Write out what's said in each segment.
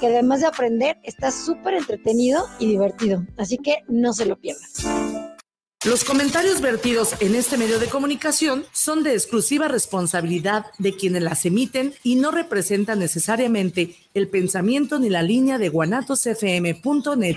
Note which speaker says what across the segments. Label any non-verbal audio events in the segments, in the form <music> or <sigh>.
Speaker 1: que además de aprender está súper entretenido y divertido. Así que no se lo pierdan.
Speaker 2: Los comentarios vertidos en este medio de comunicación son de exclusiva responsabilidad de quienes las emiten y no representan necesariamente el pensamiento ni la línea de guanatosfm.net.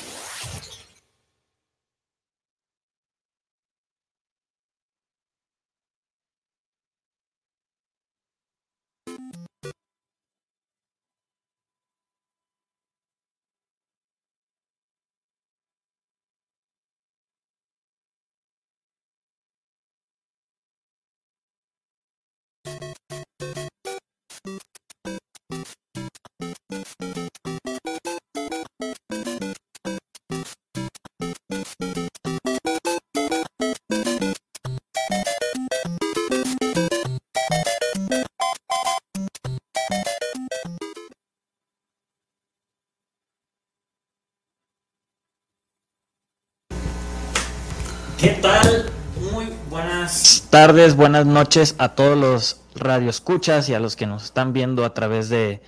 Speaker 3: tardes, buenas noches a todos los radioescuchas y a los que nos están viendo a través de,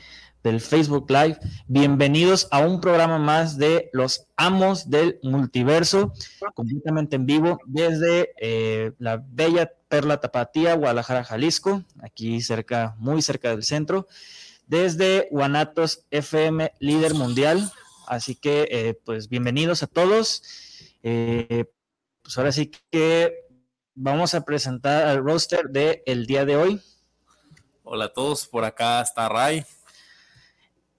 Speaker 3: del Facebook Live. Bienvenidos a un programa más de Los Amos del Multiverso, completamente en vivo desde eh, la bella Perla Tapatía, Guadalajara, Jalisco, aquí cerca, muy cerca del centro, desde Guanatos FM, líder mundial. Así que, eh, pues, bienvenidos a todos. Eh, pues ahora sí que vamos a presentar al roster del el día de hoy.
Speaker 4: Hola a todos, por acá está Ray.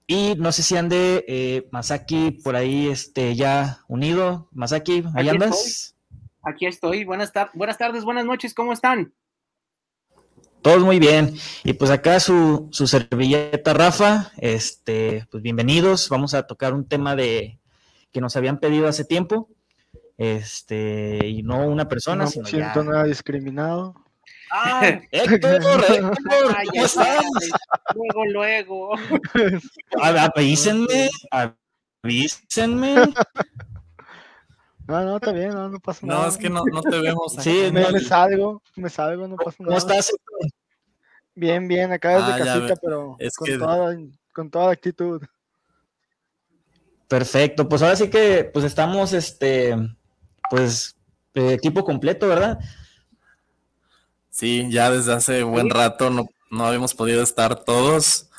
Speaker 3: Y no sé si ande eh, Masaki por ahí este, ya unido. Masaki, ¿ahí
Speaker 5: Aquí
Speaker 3: andas?
Speaker 5: estoy. Aquí estoy. Buenas, tar- buenas tardes, buenas noches, ¿cómo están?
Speaker 3: Todos muy bien. Y pues acá su, su servilleta Rafa, este, pues bienvenidos. Vamos a tocar un tema de que nos habían pedido hace tiempo. Este, y no una persona,
Speaker 6: no
Speaker 3: sino
Speaker 6: me
Speaker 3: ya.
Speaker 6: siento nada discriminado. <laughs> <laughs>
Speaker 3: Ah, Héctor, Héctor,
Speaker 5: Ay,
Speaker 3: ¿cómo estás?
Speaker 5: Luego, luego. <laughs>
Speaker 3: A- Avísenme, avísenme.
Speaker 6: No, no, está bien, no, no pasa nada.
Speaker 4: No, es que no, no te vemos.
Speaker 3: Sí.
Speaker 6: Me, me salgo, me salgo, no pasa
Speaker 3: ¿Cómo
Speaker 6: nada.
Speaker 3: estás?
Speaker 6: Bien, bien, acá desde
Speaker 4: Ah,
Speaker 6: casita, pero
Speaker 4: es
Speaker 6: con,
Speaker 4: que-
Speaker 6: toda, con toda la actitud.
Speaker 3: Perfecto, pues ahora sí que pues estamos este pues eh, equipo completo, ¿verdad?
Speaker 4: Sí, ya desde hace buen rato no, no habíamos podido estar todos,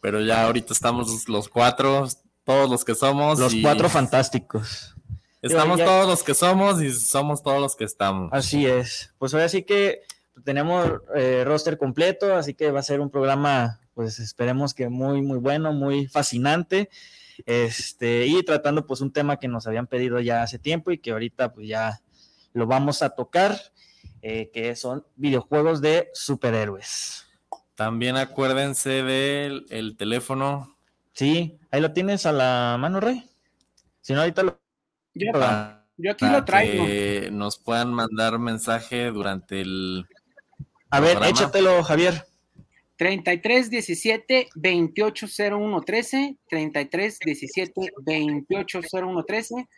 Speaker 4: pero ya ahorita estamos los cuatro, todos los que somos.
Speaker 3: Los
Speaker 4: y
Speaker 3: cuatro fantásticos.
Speaker 4: Estamos
Speaker 3: Ya-
Speaker 4: todos los que somos y somos todos los que estamos.
Speaker 3: Así es. Pues ahora sí que tenemos eh, roster completo, así que va a ser un programa, pues esperemos que muy, muy bueno, muy fascinante. Este, y tratando pues un tema que nos habían pedido ya hace tiempo y que ahorita pues ya lo vamos a tocar, eh, que son videojuegos de superhéroes.
Speaker 4: También acuérdense del el teléfono
Speaker 3: Sí, ahí lo tienes a la mano, Rey. Si no, ahorita lo...
Speaker 5: Yo,
Speaker 4: para
Speaker 5: yo aquí lo traigo.
Speaker 4: que nos puedan mandar mensaje durante el
Speaker 3: A ver,
Speaker 4: programa.
Speaker 3: échatelo, Javier.
Speaker 5: 33 17 28 01 13. 33 17 28 01 13.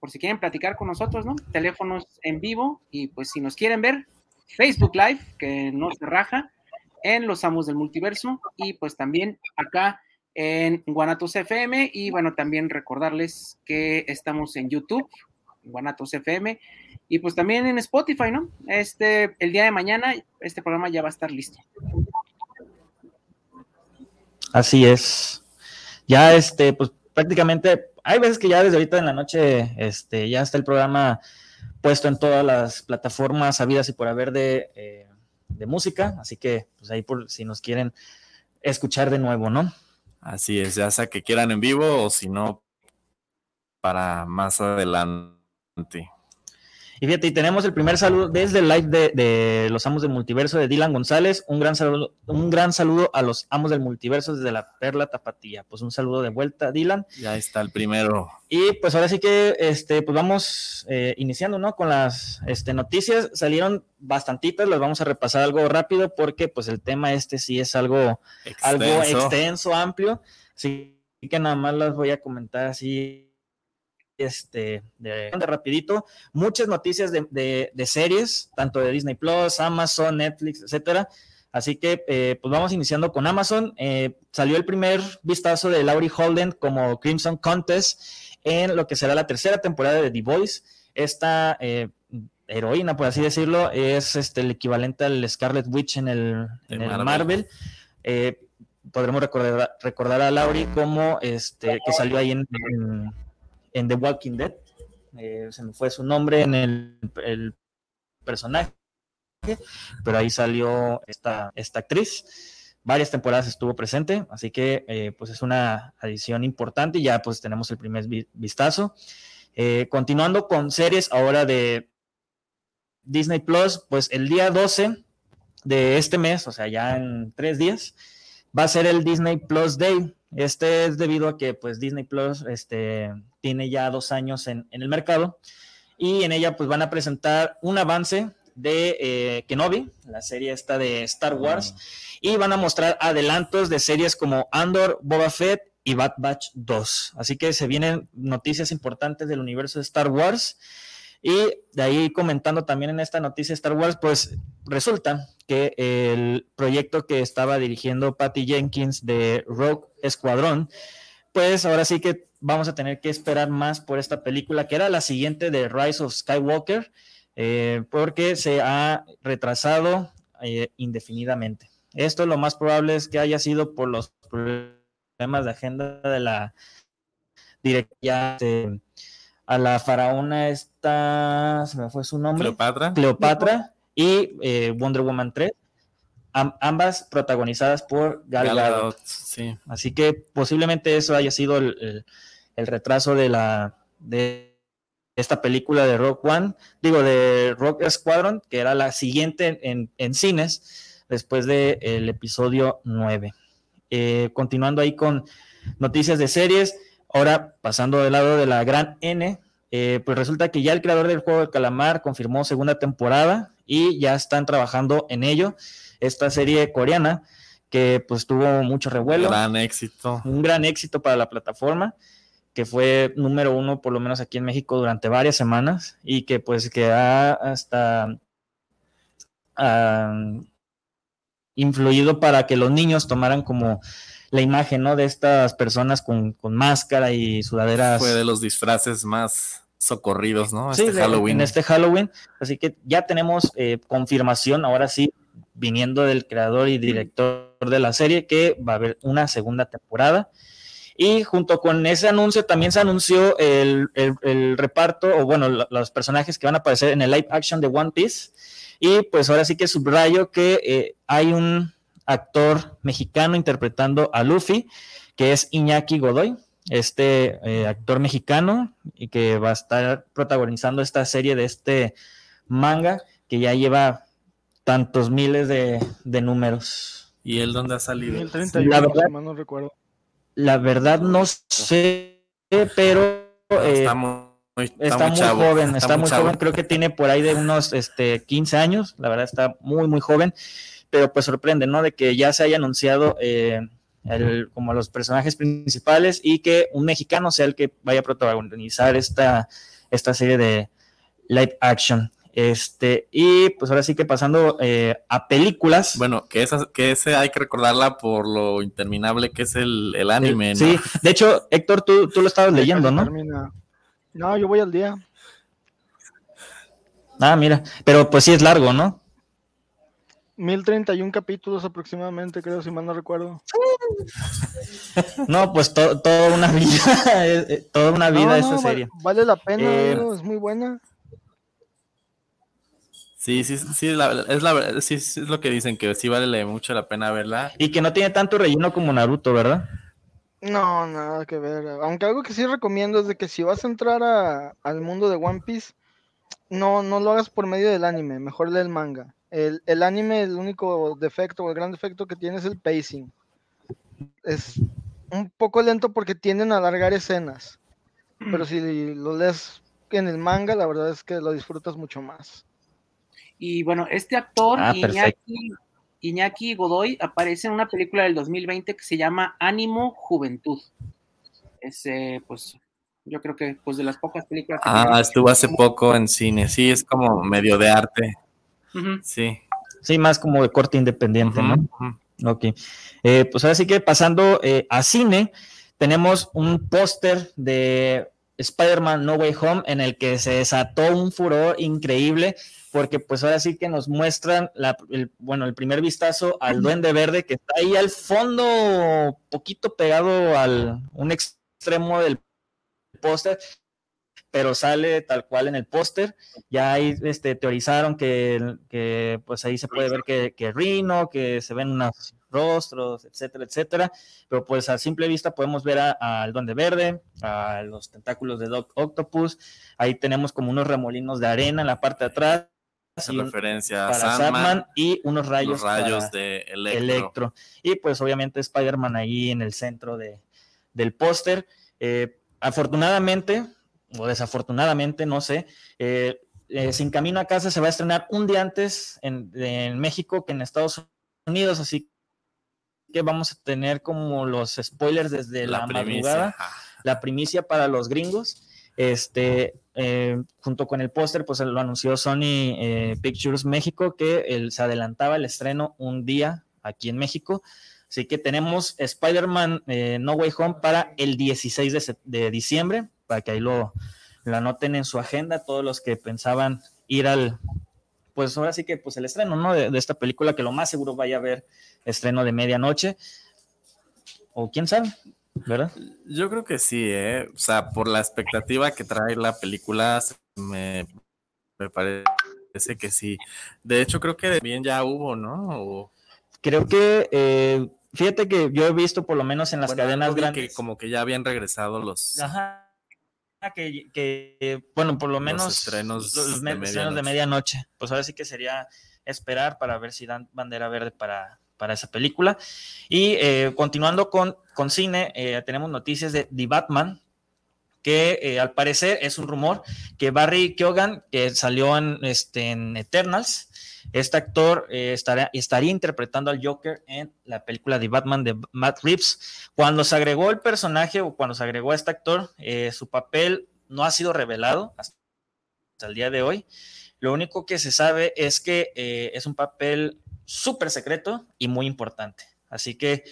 Speaker 5: Por si quieren platicar con nosotros, ¿no? Teléfonos en vivo. Y pues si nos quieren ver, Facebook Live, que no se raja, en Los Amos del Multiverso. Y pues también acá en Guanatos FM. Y bueno, también recordarles que estamos en YouTube, Guanatos FM. Y pues también en Spotify, ¿no? Este, el día de mañana, este programa ya va a estar listo.
Speaker 3: Así es. Ya, este, pues prácticamente, hay veces que ya desde ahorita en la noche, este, ya está el programa puesto en todas las plataformas habidas y por haber de, eh, de música, así que, pues ahí por si nos quieren escuchar de nuevo, ¿no?
Speaker 4: Así es, ya sea que quieran en vivo o si no, para más adelante.
Speaker 3: Y fíjate, y tenemos el primer saludo desde el live de, los amos del multiverso de Dylan González. Un gran saludo, un gran saludo a los amos del multiverso desde la Perla Tapatía. Pues un saludo de vuelta, Dylan.
Speaker 4: Ya está el primero.
Speaker 3: Y pues ahora sí que este, pues vamos eh, iniciando, ¿no? Con las este, noticias. Salieron bastantitas, las vamos a repasar algo rápido porque pues el tema este sí es algo extenso, algo extenso amplio. Así que nada más las voy a comentar así este, de, rapidito, muchas noticias de, series, tanto de Disney Plus, Amazon, Netflix, etcétera. Así que eh, pues vamos iniciando con Amazon. Eh, salió el primer vistazo de Laurie Holden como Crimson Contest en lo que será la tercera temporada de The Voice. Esta eh, heroína, por así decirlo, es este, el equivalente al Scarlet Witch en el, Marvel. podremos recordar, recordar a Laurie como este, que salió ahí en en The Walking Dead. Eh, se me fue su nombre en el, personaje, pero ahí salió esta, esta actriz. Varias temporadas estuvo presente, así que eh, pues es una adición importante y ya pues tenemos el primer vistazo. Eh, continuando con series ahora de Disney Plus, pues el día 12 de este mes, o sea, ya en tres días, va a ser el Disney Plus Day. Este es debido a que pues Disney Plus este, tiene ya dos años en, el mercado y en ella pues van a presentar un avance de eh, Kenobi, la serie esta de Star Wars, y van a mostrar adelantos de series como Andor, Boba Fett y Bad Batch 2. Así que se vienen noticias importantes del universo de Star Wars. Y de ahí comentando también en esta noticia Star Wars, pues resulta que el proyecto que estaba dirigiendo Patty Jenkins de Rogue Escuadrón, pues ahora sí que vamos a tener que esperar más por esta película, que era la siguiente de Rise of Skywalker, eh, porque se ha retrasado eh, indefinidamente. Esto lo más probable es que haya sido por los problemas de agenda de la directora a la faraona esta, se me fue su nombre.
Speaker 4: Cleopatra.
Speaker 3: Cleopatra y eh, Wonder Woman 3, ambas protagonizadas por Gal, Gadot. Así que posiblemente eso haya sido el, retraso de la de esta película de Rock One, digo de Rock Squadron, que era la siguiente en, cines después del episodio 9. Eh, continuando ahí con noticias de series, ahora pasando del lado de la gran N, eh, pues resulta que ya el creador del juego de calamar confirmó segunda temporada y ya están trabajando en ello. Esta serie coreana que pues tuvo mucho revuelo.
Speaker 4: Gran éxito.
Speaker 3: Un gran éxito para la plataforma que fue número uno por lo menos aquí en México durante varias semanas y que pues que ha hasta influido para que los niños tomaran como la imagen, ¿no? De estas personas con, con máscara y sudaderas.
Speaker 4: Fue de los disfraces más socorridos, ¿no?
Speaker 3: Sí, este Halloween. en este Halloween. Así que ya tenemos eh, confirmación, ahora sí, viniendo del creador y director de la serie, que va a haber una segunda temporada. Y junto con ese anuncio también se anunció el, el, reparto, o bueno, los personajes que van a aparecer en el live action de One Piece. Y pues ahora sí que subrayo que eh, hay un actor mexicano interpretando a Luffy, que es Iñaki Godoy, este eh, actor mexicano y que va a estar protagonizando esta serie de este manga que ya lleva tantos miles de, números.
Speaker 4: ¿Y él dónde ha salido?
Speaker 3: la verdad, no recuerdo. La verdad no sé, pero está muy, joven, está, muy, joven, creo que tiene por ahí de unos este, 15 años, la verdad está muy, muy joven pero pues sorprende, ¿no? De que ya se haya anunciado eh, como los personajes principales y que un mexicano sea el que vaya a protagonizar esta, esta serie de live action. Este, y pues ahora sí que pasando eh, a películas.
Speaker 4: Bueno, que esa, que ese hay que recordarla por lo interminable que es el, anime, ¿no?
Speaker 3: Sí, de hecho, Héctor, tú, tú lo estabas leyendo, ¿no?
Speaker 6: No, yo voy al día.
Speaker 3: Ah, mira, pero pues sí es largo, ¿no?
Speaker 6: 1031 capítulos aproximadamente, creo, si mal no recuerdo. <laughs>
Speaker 3: No, pues toda una vida, <laughs> eh, eh, toda una vida esa serie.
Speaker 6: Vale la pena, eh, es muy buena.
Speaker 4: Sí, sí, sí, es, la, sí, es lo que dicen, que sí vale mucho la pena verla.
Speaker 3: Y que no tiene tanto relleno como Naruto, ¿verdad?
Speaker 6: No, nada que ver. Aunque algo que sí recomiendo es de que si vas a entrar al mundo de One Piece, no, no lo hagas por medio del anime, mejor lee el manga. El, el anime, el único defecto o el gran defecto que tiene es el pacing. Es un poco lento porque tienden a alargar escenas. Pero si lo lees en el manga, la verdad es que lo disfrutas mucho más.
Speaker 5: Y bueno, este actor,
Speaker 3: Ah,
Speaker 5: Iñaki, Iñaki Godoy, aparece en una película del 2020 que se llama Ánimo Juventud. Es, eh, pues, yo creo que pues de las pocas películas. que
Speaker 4: Ah, estuvo hace poco en cine. Sí, es como medio de arte. Sí.
Speaker 3: Sí, más como de corte independiente, ¿no? Ok. Eh, pues ahora sí que pasando eh, a cine, tenemos un póster de Spider-Man No Way Home en el que se desató un furor increíble porque pues ahora sí que nos muestran la, el, bueno, el primer vistazo al duende verde que está ahí al fondo, poquito pegado al un extremo del póster, pero sale tal cual en el póster. Ya ahí este, teorizaron que, que, pues ahí se puede ver que, que Rino, que se ven unos rostros, etcétera, etcétera. Pero pues a simple vista podemos ver al Duende Verde, a los tentáculos de Doc Octopus. Ahí tenemos como unos remolinos de arena en la parte de atrás.
Speaker 4: Hace referencia a
Speaker 3: para
Speaker 4: Sandman,
Speaker 3: Sandman y unos rayos,
Speaker 4: rayos de Electro.
Speaker 3: Electro. Y pues obviamente Spider-Man ahí en el centro de, del póster. Eh, afortunadamente, o desafortunadamente, no sé, eh, eh, Sin Camino a Casa se va a estrenar un día antes en, en México que en Estados Unidos, así que vamos a tener como los spoilers desde la, madrugada la primicia para los gringos. Este, eh, junto con el póster, pues lo anunció Sony eh, Pictures México que se adelantaba el estreno un día aquí en México. Así que tenemos Spider-Man No Way Home para el 16 de, se- de diciembre, para que ahí lo, lo anoten en su agenda, todos los que pensaban ir al, pues ahora sí que pues el estreno, ¿no? De, de esta película que lo más seguro vaya a haber estreno de medianoche. O quién sabe, ¿verdad?
Speaker 4: Yo creo que sí, ¿eh? O sea, por la expectativa que trae la película, me, me parece que sí. De hecho, creo que bien ya hubo, ¿no? O,
Speaker 3: Creo que, eh, fíjate que yo he visto por lo menos en las
Speaker 4: bueno,
Speaker 3: cadenas grandes.
Speaker 4: Que como que ya habían regresado los...
Speaker 3: Ajá. Que, que, bueno, por lo
Speaker 4: Los
Speaker 3: menos
Speaker 4: estrenos
Speaker 3: los me-
Speaker 4: de
Speaker 3: estrenos de
Speaker 4: medianoche.
Speaker 3: medianoche. Pues ahora sí que sería esperar para ver si dan bandera verde para, para esa película. Y eh, continuando con, con cine, eh, tenemos noticias de The Batman, que eh, al parecer es un rumor que Barry Keoghan, que salió en, este, en Eternals, este actor eh, estaría, interpretando al Joker en la película de Batman de Matt Reeves. Cuando se agregó el personaje o cuando se agregó a este actor, eh, su papel no ha sido revelado hasta el día de hoy. Lo único que se sabe es que eh, es un papel súper secreto y muy importante. Así que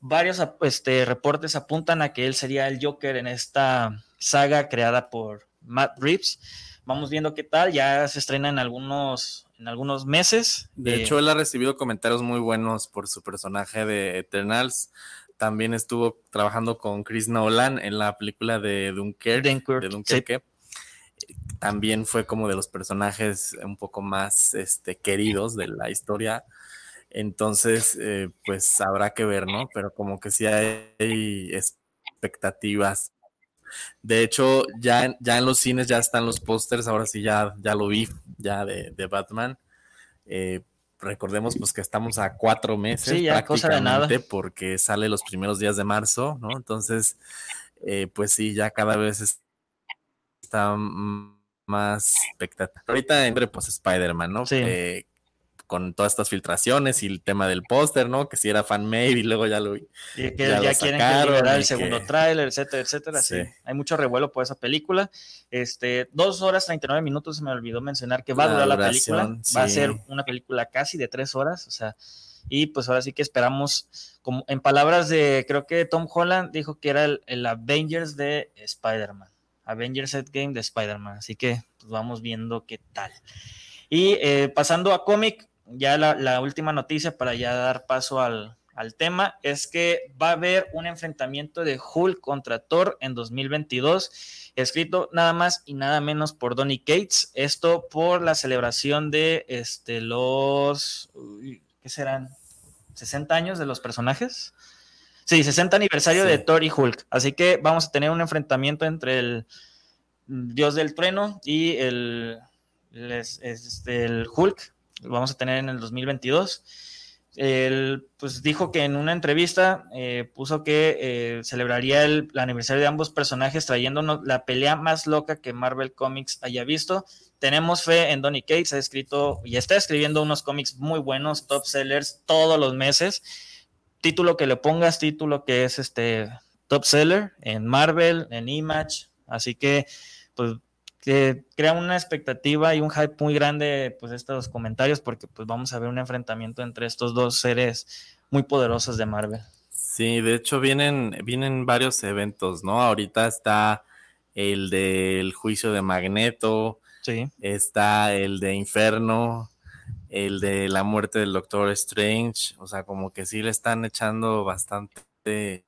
Speaker 3: varios este, reportes apuntan a que él sería el Joker en esta saga creada por Matt Reeves. Vamos viendo qué tal, ya se estrena en algunos, en algunos meses.
Speaker 4: De
Speaker 3: Eh,
Speaker 4: hecho, él ha recibido comentarios muy buenos por su personaje de Eternals. También estuvo trabajando con Chris Nolan en la película de Dunkirk.
Speaker 3: Dunkirk,
Speaker 4: de Dunkerque. También fue como de los personajes un poco más este, queridos de la historia. Entonces, eh, pues habrá que ver, ¿no? Pero como que sí hay expectativas. De hecho, ya, en- ya en los cines ya están los pósters, ahora sí ya, ya lo vi, ya de, de Batman. Eh, recordemos pues que estamos a cuatro meses
Speaker 3: Sí, ya, cosa de nada.
Speaker 4: prácticamente porque sale los primeros días de marzo, ¿no? Entonces, eh, pues sí, ya cada vez es- está más expectativa. Ahorita entre pues Spider-Man, ¿no?
Speaker 3: Sí.
Speaker 4: Eh, con todas estas filtraciones y el tema del póster, ¿no? Que si era fan-made y luego ya lo vi.
Speaker 3: Y que
Speaker 4: Ya
Speaker 3: ya,
Speaker 4: lo
Speaker 3: quieren que
Speaker 4: sacaron
Speaker 3: liberar el
Speaker 4: que-
Speaker 3: segundo tráiler, etcétera, etcétera. Sí.
Speaker 4: Sí.
Speaker 3: Hay mucho revuelo por esa película. Este, dos horas 39 minutos, se me olvidó mencionar que va a durar la película. Va a ser una película casi de tres horas, o sea, y pues ahora sí que esperamos, como en palabras de, creo que Tom Holland dijo que era el, el Avengers de Spider-Man. Avengers Endgame de Spider-Man. Así que pues vamos viendo qué tal. Y eh, pasando a cómic, ya la, la última noticia para ya dar paso al, al tema es que va a haber un enfrentamiento de Hulk contra Thor en 2022, escrito nada más y nada menos por Donny Cates. Esto por la celebración de este, los, ¿qué serán? 60 años de los personajes. Sí, 60 aniversario
Speaker 4: Sí.
Speaker 3: de Thor y Hulk. Así que vamos a tener un enfrentamiento entre el Dios del Trueno y el les, este, el Hulk, vamos a tener en el 2022. Él pues dijo que en una entrevista eh, puso que eh, celebraría el, aniversario de ambos personajes trayéndonos la pelea más loca que Marvel Comics haya visto. Tenemos fe en Donny Cates, ha escrito y está escribiendo unos cómics muy buenos, top sellers todos los meses. Título que le pongas, título que es este top seller en Marvel, en Image, así que pues que crea una expectativa y un hype muy grande, pues estos comentarios, porque pues vamos a ver un enfrentamiento entre estos dos seres muy poderosos de Marvel.
Speaker 4: Sí, de hecho vienen, vienen varios eventos, ¿no? Ahorita está el del juicio de Magneto,
Speaker 3: sí.
Speaker 4: está el de Inferno, el de la muerte del Doctor Strange, o sea, como que sí le están echando bastante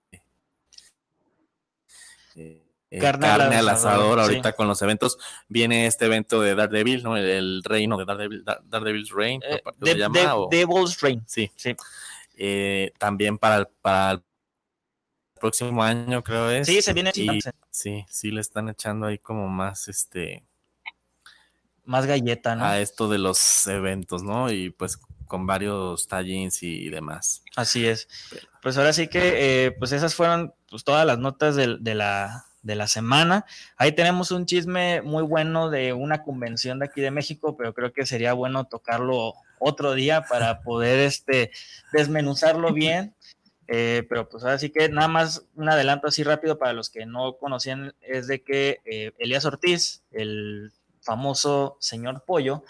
Speaker 4: eh, eh, carne, al asador, ahorita con los eventos. Viene este evento de Daredevil, ¿no? El, reino de Daredevil, Daredevil's Reign,
Speaker 3: eh, se llama? Devil's Reign.
Speaker 4: Sí. sí. Eh, también para el, para el próximo año, creo es.
Speaker 3: Sí, se viene.
Speaker 4: sí, sí, le están echando ahí como más, este...
Speaker 3: Más galleta, ¿no?
Speaker 4: A esto de los eventos, ¿no? Y pues con varios tallings y, demás.
Speaker 3: Así es. Pues ahora sí que, pues esas fueron pues, todas las notas de la de la semana. Ahí tenemos un chisme muy bueno de una convención de aquí de México, pero creo que sería bueno tocarlo otro día para <laughs> poder este, desmenuzarlo bien. Eh, pero pues ahora sí que nada más un adelanto así rápido para los que no conocían es de que eh, Elías Ortiz, el famoso señor Pollo,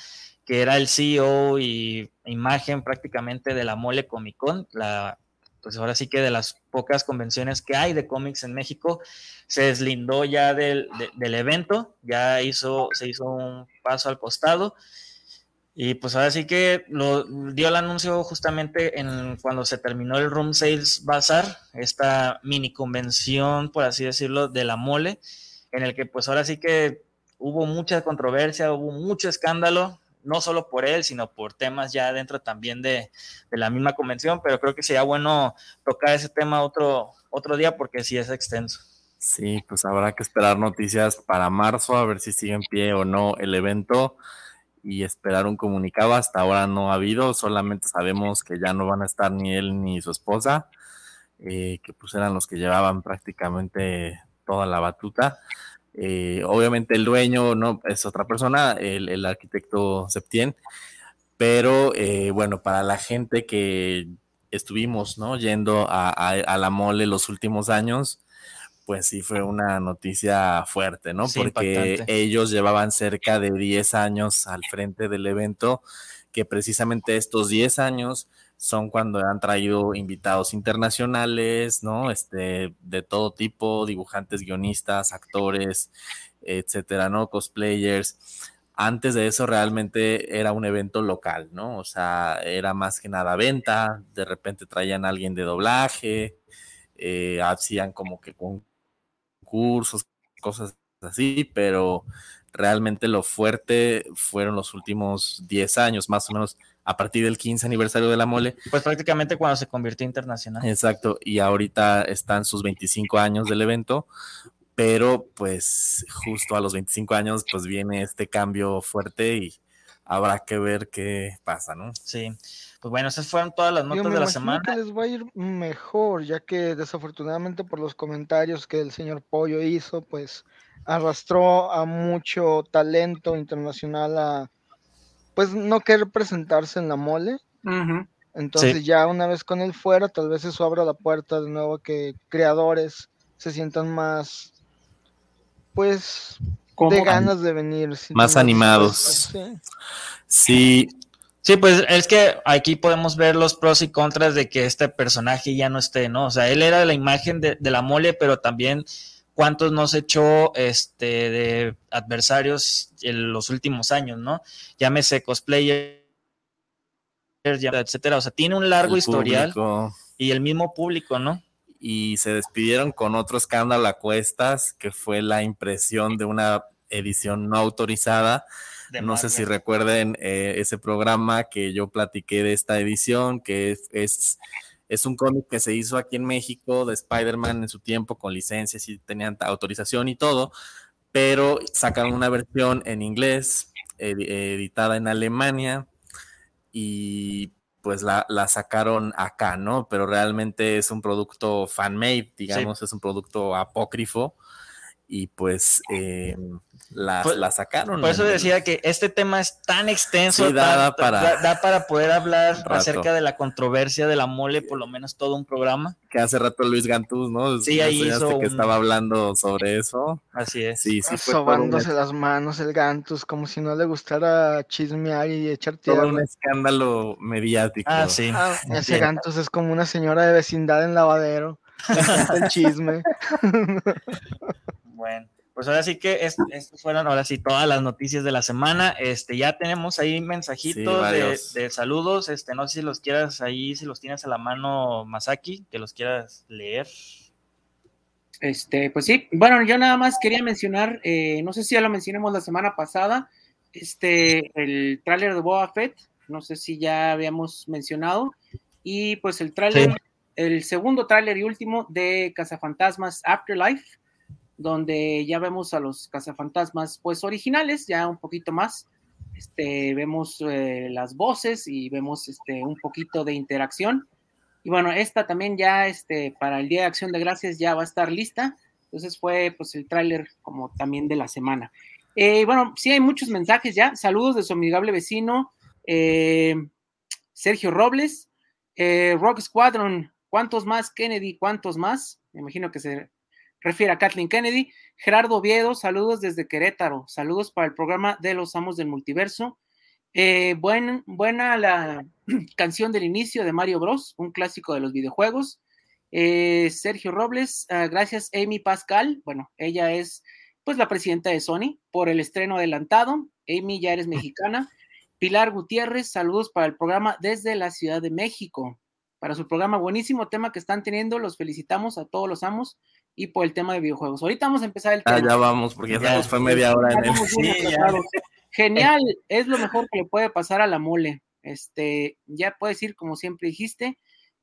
Speaker 3: que era el CEO y imagen prácticamente de la Mole Comic Con, la pues ahora sí que de las pocas convenciones que hay de cómics en México, se deslindó ya del, evento, ya hizo, se hizo un paso al costado. Y pues ahora sí que lo dio el anuncio justamente en cuando se terminó el Room Sales Bazaar, esta mini convención, por así decirlo, de la mole, en el que pues ahora sí que hubo mucha controversia, hubo mucho escándalo, no solo por él, sino por temas ya dentro también de, la misma convención, pero creo que sería bueno tocar ese tema otro, otro día porque sí es extenso.
Speaker 4: Sí, pues habrá que esperar noticias para marzo, a ver si sigue en pie o no el evento y esperar un comunicado. Hasta ahora no ha habido, solamente sabemos que ya no van a estar ni él ni su esposa, eh, que pues eran los que llevaban prácticamente toda la batuta. Eh, obviamente el dueño no es otra persona, el, arquitecto Septien, pero eh, bueno, para la gente que estuvimos ¿no? yendo a, la mole los últimos años, pues sí fue una noticia fuerte, ¿no? Porque ellos llevaban cerca de 10 años al frente del evento, que precisamente estos 10 años son cuando han traído invitados internacionales, ¿no? Este, de todo tipo, dibujantes, guionistas, actores, etcétera, ¿no? Cosplayers. Antes de eso realmente era un evento local, ¿no? O sea, era más que nada venta, de repente traían a alguien de doblaje, eh, hacían como que concursos, cosas así, pero realmente lo fuerte fueron los últimos 10 años, más o menos a partir del 15 aniversario de la mole.
Speaker 3: Pues prácticamente cuando se convirtió internacional.
Speaker 4: Exacto, y ahorita están sus 25 años del evento, pero pues justo a los 25 años pues viene este cambio fuerte y habrá que ver qué pasa, ¿no?
Speaker 3: Sí. Pues bueno, esas fueron todas las notas de la semana.
Speaker 6: Que les va a ir mejor, ya que desafortunadamente por los comentarios que el señor Pollo hizo, pues arrastró a mucho talento internacional a pues no querer presentarse en la mole. Entonces ya una vez con él fuera, tal vez eso abra la puerta de nuevo a que creadores se sientan más, pues, de ganas de venir.
Speaker 4: Más animados. Sí.
Speaker 3: sí. pues es que aquí podemos ver los pros y contras de que este personaje ya no esté, ¿no? O sea, él era la imagen de, de la mole, pero también cuántos nos echó este, de adversarios en los últimos años, ¿no? Llámese cosplayer, etcétera. O sea, tiene un largo historial y el mismo público, ¿no?
Speaker 4: Y se despidieron con otro escándalo a cuestas, que fue la impresión de una edición no autorizada. no sé si recuerden eh, ese programa que yo platiqué de esta edición, que es es un cómic que se hizo aquí en México de Spider-Man en su tiempo con licencias y tenían autorización y todo, pero sacaron una versión en inglés editada en Alemania y pues la, la, sacaron acá, ¿no? Pero realmente es un producto fan-made, digamos, es un producto apócrifo y pues eh, la,
Speaker 3: pues,
Speaker 4: la, sacaron.
Speaker 3: Por eso decía que este tema es tan extenso, da, para, da, para poder hablar acerca de la controversia de la mole, por lo menos todo un programa.
Speaker 4: Que hace rato Luis Gantús, ¿no?
Speaker 3: Sí, ahí hizo
Speaker 4: que estaba hablando sobre eso.
Speaker 3: Así es.
Speaker 4: Sí, sí
Speaker 6: Sobándose las manos el Gantus, como si no le gustara chismear y echar tierra.
Speaker 4: Todo un escándalo mediático.
Speaker 3: Ah, sí.
Speaker 6: Ah, ese Gantus es como una señora de vecindad en lavadero. <laughs> el <laughs> chisme. <laughs>
Speaker 3: Bueno, pues ahora sí que estas fueron ahora sí todas las noticias de la semana. Este, ya tenemos ahí mensajitos de, saludos. Este, no sé si los quieras ahí, si los tienes a la mano, Masaki, que los quieras leer.
Speaker 5: Este, pues sí, bueno, yo nada más quería mencionar, eh, no sé si ya lo mencionamos la semana pasada, este, el tráiler de Boba Fett, no sé si ya habíamos mencionado, y pues el tráiler, el segundo tráiler y último de Cazafantasmas Afterlife, donde ya vemos a los cazafantasmas pues originales, ya un poquito más. Este, vemos eh, las voces y vemos este, un poquito de interacción. Y bueno, esta también ya este, para el Día de Acción de Gracias ya va a estar lista. Entonces fue pues el tráiler como también de la semana. Eh, bueno, sí hay muchos mensajes ya. Saludos de su amigable vecino eh, Sergio Robles. Rock Squadron, ¿cuántos más? Kennedy, ¿cuántos más? Me imagino que se refiere a Kathleen Kennedy. Gerardo Oviedo, saludos desde Querétaro, saludos para el programa de los Amos del Multiverso. Eh, buena la <clears throat> canción del inicio de Mario Bros, un clásico de los videojuegos. Eh, Sergio Robles, ah, gracias Amy Pascal, bueno, ella es pues la presidenta de Sony por el estreno adelantado. Amy ya eres mexicana. Pilar Gutiérrez, saludos para el programa desde la Ciudad de México. Para su programa, buenísimo tema que están teniendo, los felicitamos a todos los amos y por el tema de videojuegos. Ahorita vamos a empezar el
Speaker 4: ah,
Speaker 5: tema.
Speaker 4: ya vamos, porque ya, nos fue media hora en el...
Speaker 5: Genial, es lo mejor que le puede pasar a la mole. Este, ya puedes ir, como siempre dijiste,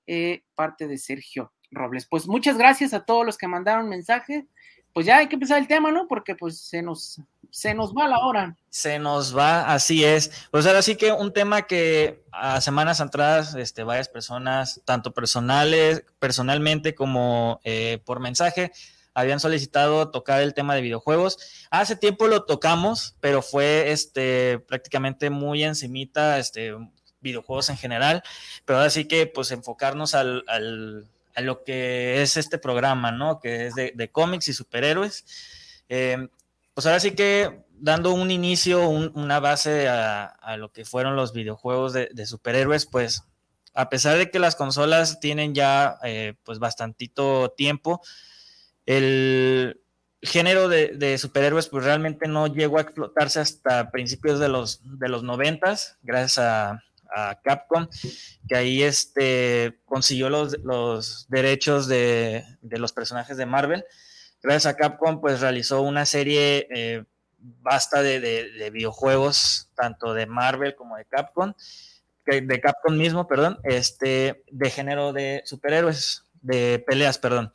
Speaker 5: eh, parte de Sergio Robles. Pues muchas gracias a todos los que mandaron mensaje. Pues ya hay que empezar el tema, ¿no? Porque pues se nos, se nos va la hora.
Speaker 3: Se nos va, así es. Pues ahora sí que un tema que a semanas atrás, este, varias personas, tanto personales, personalmente como eh, por mensaje, habían solicitado tocar el tema de videojuegos. Hace tiempo lo tocamos, pero fue este prácticamente muy encimita, este videojuegos en general, pero ahora sí que pues enfocarnos al, al a lo que es este programa, ¿no? Que es de, cómics y superhéroes. Eh, pues ahora sí que dando un inicio, una base a, lo que fueron los videojuegos de, superhéroes, pues a pesar de que las consolas tienen ya eh, pues bastantito tiempo, el género de, superhéroes pues realmente no llegó a explotarse hasta principios de los, de los 90, gracias a, Capcom, que ahí este, consiguió los, los derechos de, los personajes de Marvel. Gracias a Capcom pues realizó una serie eh, basta de, videojuegos, tanto de Marvel como de Capcom, de Capcom mismo, perdón, este, de género de superhéroes, de peleas, perdón.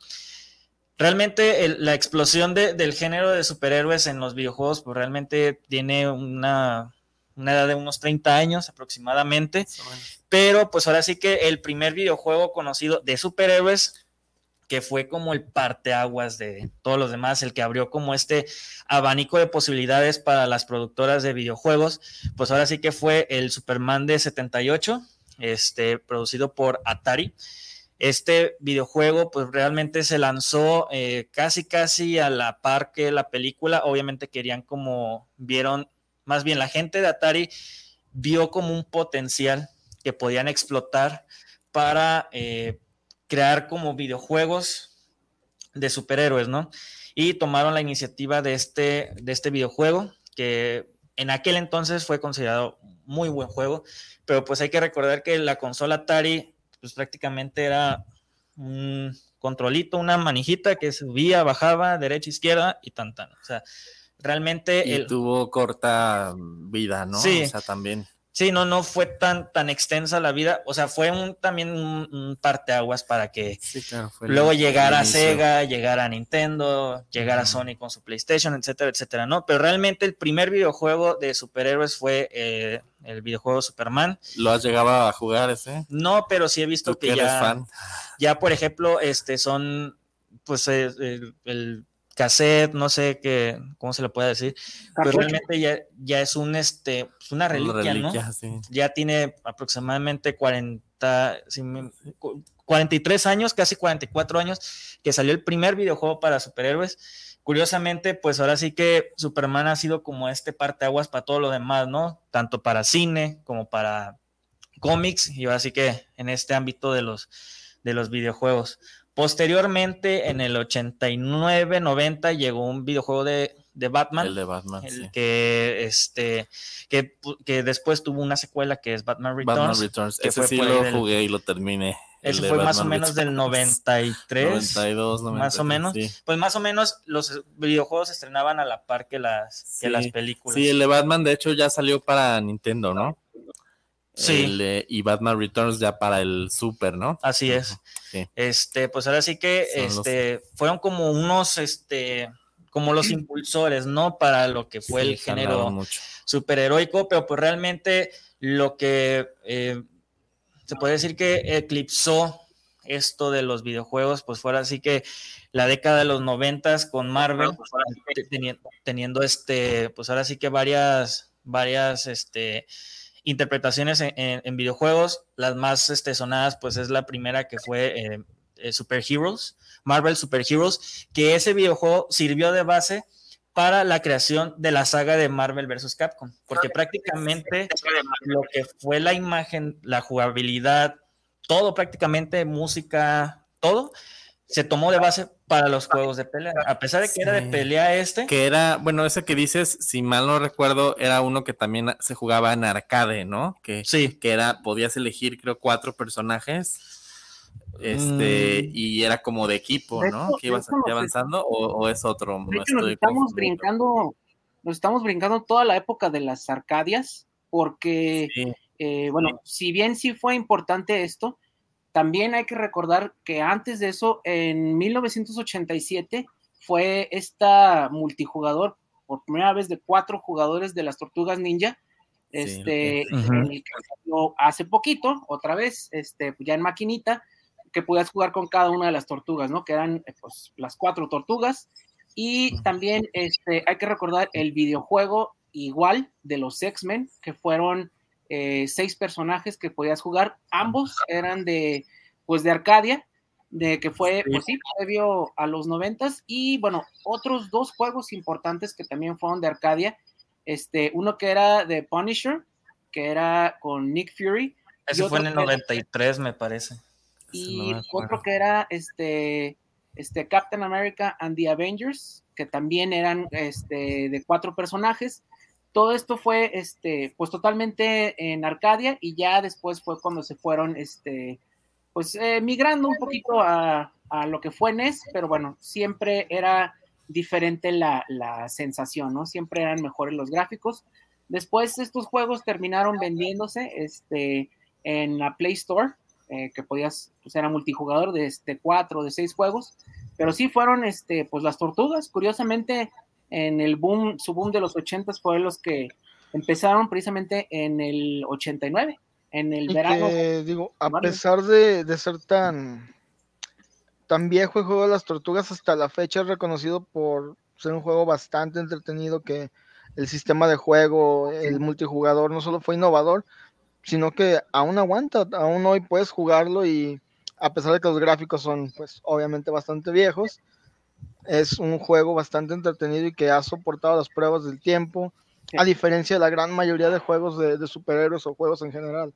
Speaker 3: Realmente la explosión del género de superhéroes en los videojuegos, pues realmente tiene una, una edad de unos 30 años aproximadamente, pero pues ahora sí que el primer videojuego conocido de superhéroes que fue como el parteaguas de todos los demás, el que abrió como este abanico de posibilidades para las productoras de videojuegos, pues ahora sí que fue el Superman de 78, este, producido por Atari. Este videojuego pues realmente se lanzó eh, casi casi a la par que la película, obviamente querían como vieron, más bien la gente de Atari vio como un potencial que podían explotar para eh, crear como videojuegos de superhéroes, ¿no? Y tomaron la iniciativa de este, de este videojuego, que en aquel entonces fue considerado muy buen juego, pero pues hay que recordar que la consola Atari, pues prácticamente era un controlito, una manijita que subía, bajaba, derecha, izquierda y tan tan. O sea, realmente...
Speaker 4: Y tuvo corta vida, ¿no?
Speaker 3: Sí.
Speaker 4: O sea, también.
Speaker 3: Sí, no, no fue tan, tan extensa la vida. O sea, fue un, también un, parteaguas para que luego llegara a Sega, llegara a Nintendo, llegara a Sony con su PlayStation, etcétera, etcétera, ¿no? Pero realmente el primer videojuego de superhéroes fue eh, el videojuego Superman.
Speaker 4: ¿Lo has llegado a jugar ese?
Speaker 3: No, pero sí he visto que ya, ya, por ejemplo, este son, pues, eh, el cassette, no sé qué, cómo se le puede decir, pero realmente ya, ya es un, este, pues, una reliquia, ¿no? Ya tiene aproximadamente 40, 43 años, casi 44 años, que salió el primer videojuego para superhéroes. Curiosamente, pues ahora sí que Superman ha sido como este parteaguas para todo lo demás, ¿no? Tanto para cine como para cómics, y ahora sí que en este ámbito de los, de los videojuegos. Posteriormente, en el 89, 90, llegó un videojuego de, Batman.
Speaker 4: El de Batman,
Speaker 3: Que, este, que, después tuvo una secuela que es Batman Returns.
Speaker 4: Batman Returns. Ese sí lo jugué y lo terminé.
Speaker 3: Ese fue más o menos del 93. 92, Más o menos. Pues más o menos los videojuegos se estrenaban a la par que las, que las películas.
Speaker 4: Sí, el de Batman de hecho ya salió para Nintendo, ¿no? Sí. y Batman Returns ya para el Super, ¿no?
Speaker 3: Así es. Este, pues ahora sí que este, fueron como unos, este, como los <clears throat> impulsores, ¿no? Para lo que fue el género superheroico, pero pues realmente lo que eh, se puede decir que eclipsó esto de los videojuegos, pues fuera así que la década de los noventas con Marvel, teniendo, teniendo este, pues ahora sí que varias, varias, este, interpretaciones en, videojuegos. Las más este, sonadas, pues es la primera que fue eh, eh, Super Heroes, Marvel Super Heroes, que ese videojuego sirvió de base para la creación de la saga de Marvel vs. Capcom, porque prácticamente lo que fue la imagen, la jugabilidad, todo prácticamente, música, todo, se tomó de base para los juegos de pelea. A pesar de que era de pelea este.
Speaker 4: Que era, bueno, ese que dices, si mal no recuerdo, era uno que también se jugaba en arcade, ¿no? Que,
Speaker 3: sí.
Speaker 4: Que era, podías elegir, creo, cuatro personajes. Este, mm. y era como de equipo, ¿no? que ibas avanzando, o, es otro.
Speaker 5: nos estamos brincando, nos estamos brincando toda la época de las arcadias, porque, eh, bueno, si bien sí fue importante esto, también hay que recordar que antes de eso, en 1987, fue esta multijugador por primera vez de cuatro jugadores de las Tortugas Ninja. Este, hace poquito, otra vez, este, ya en maquinita, que podías jugar con cada una de las tortugas, ¿no? Que eran pues, las cuatro tortugas. Y también este, hay que recordar el videojuego igual de los X-Men, que fueron eh, seis personajes que podías jugar. Ambos eran de, pues, de Arcadia, de que fue, pues sí, previo a los noventas. Y bueno, otros dos juegos importantes que también fueron de Arcadia. Este, uno que era de Punisher, que era con Nick Fury.
Speaker 3: Ese fue en el 93, me parece.
Speaker 5: Y otro que era este, este Captain America and the Avengers, que también eran este, de cuatro personajes todo esto fue este, pues totalmente en Arcadia y ya después fue cuando se fueron este, pues eh, migrando un poquito a, lo que fue NES, pero bueno, siempre era diferente la, sensación, ¿no? Siempre eran mejores los gráficos. Después estos juegos terminaron vendiéndose este, en la Play Store, eh, que podías, pues era multijugador de este, cuatro, de seis juegos, pero sí fueron este, pues las tortugas, curiosamente en el boom, su boom de los 80 fue los que empezaron precisamente en el 89, en el verano.
Speaker 6: digo, a pesar de, ser tan, tan viejo el juego de las tortugas, hasta la fecha es reconocido por ser un juego bastante entretenido que el sistema de juego, el multijugador no solo fue innovador, sino que aún aguanta, aún hoy puedes jugarlo y a pesar de que los gráficos son pues obviamente bastante viejos, es un juego bastante entretenido y que ha soportado las pruebas del tiempo, a diferencia de la gran mayoría de juegos de, superhéroes o juegos en general.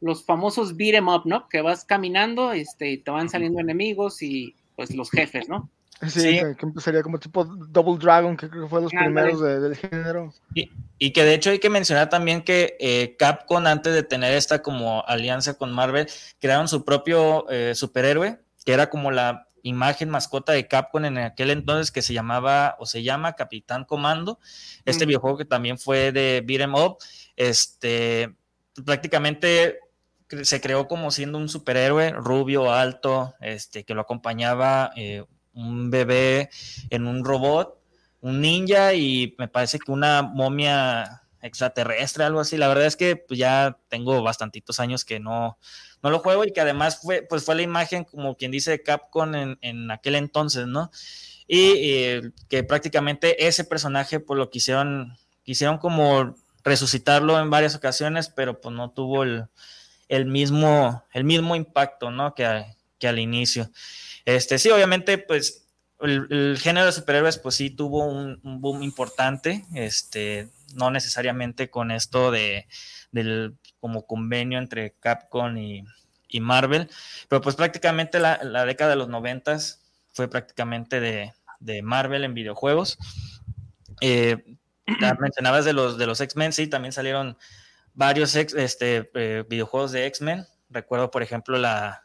Speaker 5: Los famosos beat em up, ¿no? Que vas caminando, este, te van saliendo enemigos y pues los jefes, ¿no?
Speaker 6: Sí, Que, empezaría como tipo Double Dragon, que creo que fue los primeros del género.
Speaker 3: Y, que de hecho hay que mencionar también que eh, Capcom, antes de tener esta como alianza con Marvel, crearon su propio eh, superhéroe, que era como la imagen mascota de Capcom en aquel entonces que se llamaba o se llama Capitán Comando. Este mm. videojuego que también fue de Beat'em Up, este, prácticamente se creó como siendo un superhéroe rubio, alto, este, que lo acompañaba eh, un bebé en un robot, un ninja y me parece que una momia extraterrestre, algo así. La verdad es que pues, ya tengo bastantitos años que no, no lo juego y que además fue, pues fue la imagen, como quien dice, de Capcom en, aquel entonces, ¿no? Y eh, que prácticamente ese personaje, pues lo quisieron, quisieron como resucitarlo en varias ocasiones, pero pues no tuvo el, el mismo, el mismo impacto, ¿no? Que, que al inicio. Este, sí, obviamente, pues el, género de superhéroes, pues sí tuvo un, boom importante, este, no necesariamente con esto de, del como convenio entre Capcom y, Marvel, pero pues prácticamente la, década de los noventas fue prácticamente de, Marvel en videojuegos. Eh, <clears throat> mencionabas de los, de los X-Men, sí, también salieron varios este, eh, videojuegos de X-Men. Recuerdo, por ejemplo, la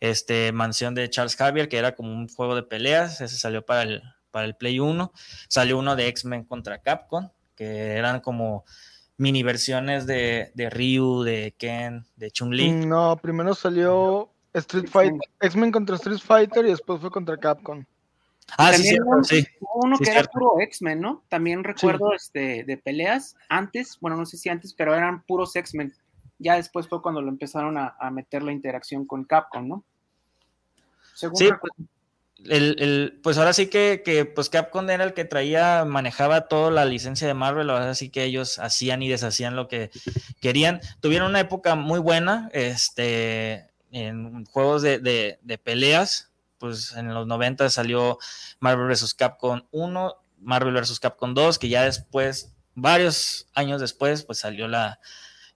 Speaker 3: este, mansión de Charles Javier, que era como un juego de peleas. Ese salió para el, para el Play 1. Salió uno de X-Men contra Capcom, que eran como mini versiones de, de Ryu, de Ken, de Chun-Li.
Speaker 6: No, primero salió Street Fighter, X-Men contra Street Fighter y después fue contra Capcom.
Speaker 5: Ah, sí, sí. Uno que era puro X-Men, ¿no? También recuerdo este, de peleas antes, bueno, no sé si antes, pero eran puros X-Men. Ya después fue cuando lo empezaron a, meter la interacción con Capcom, ¿no?
Speaker 3: Según sí, el, pues ahora sí que, que, pues Capcom era el que traía, manejaba toda la licencia de Marvel, así que ellos hacían y deshacían lo que querían. Tuvieron una época muy buena, este, en juegos de, de, de peleas, pues en los 90 salió Marvel vs. Capcom 1, Marvel vs. Capcom 2, que ya después, varios años después, pues salió la,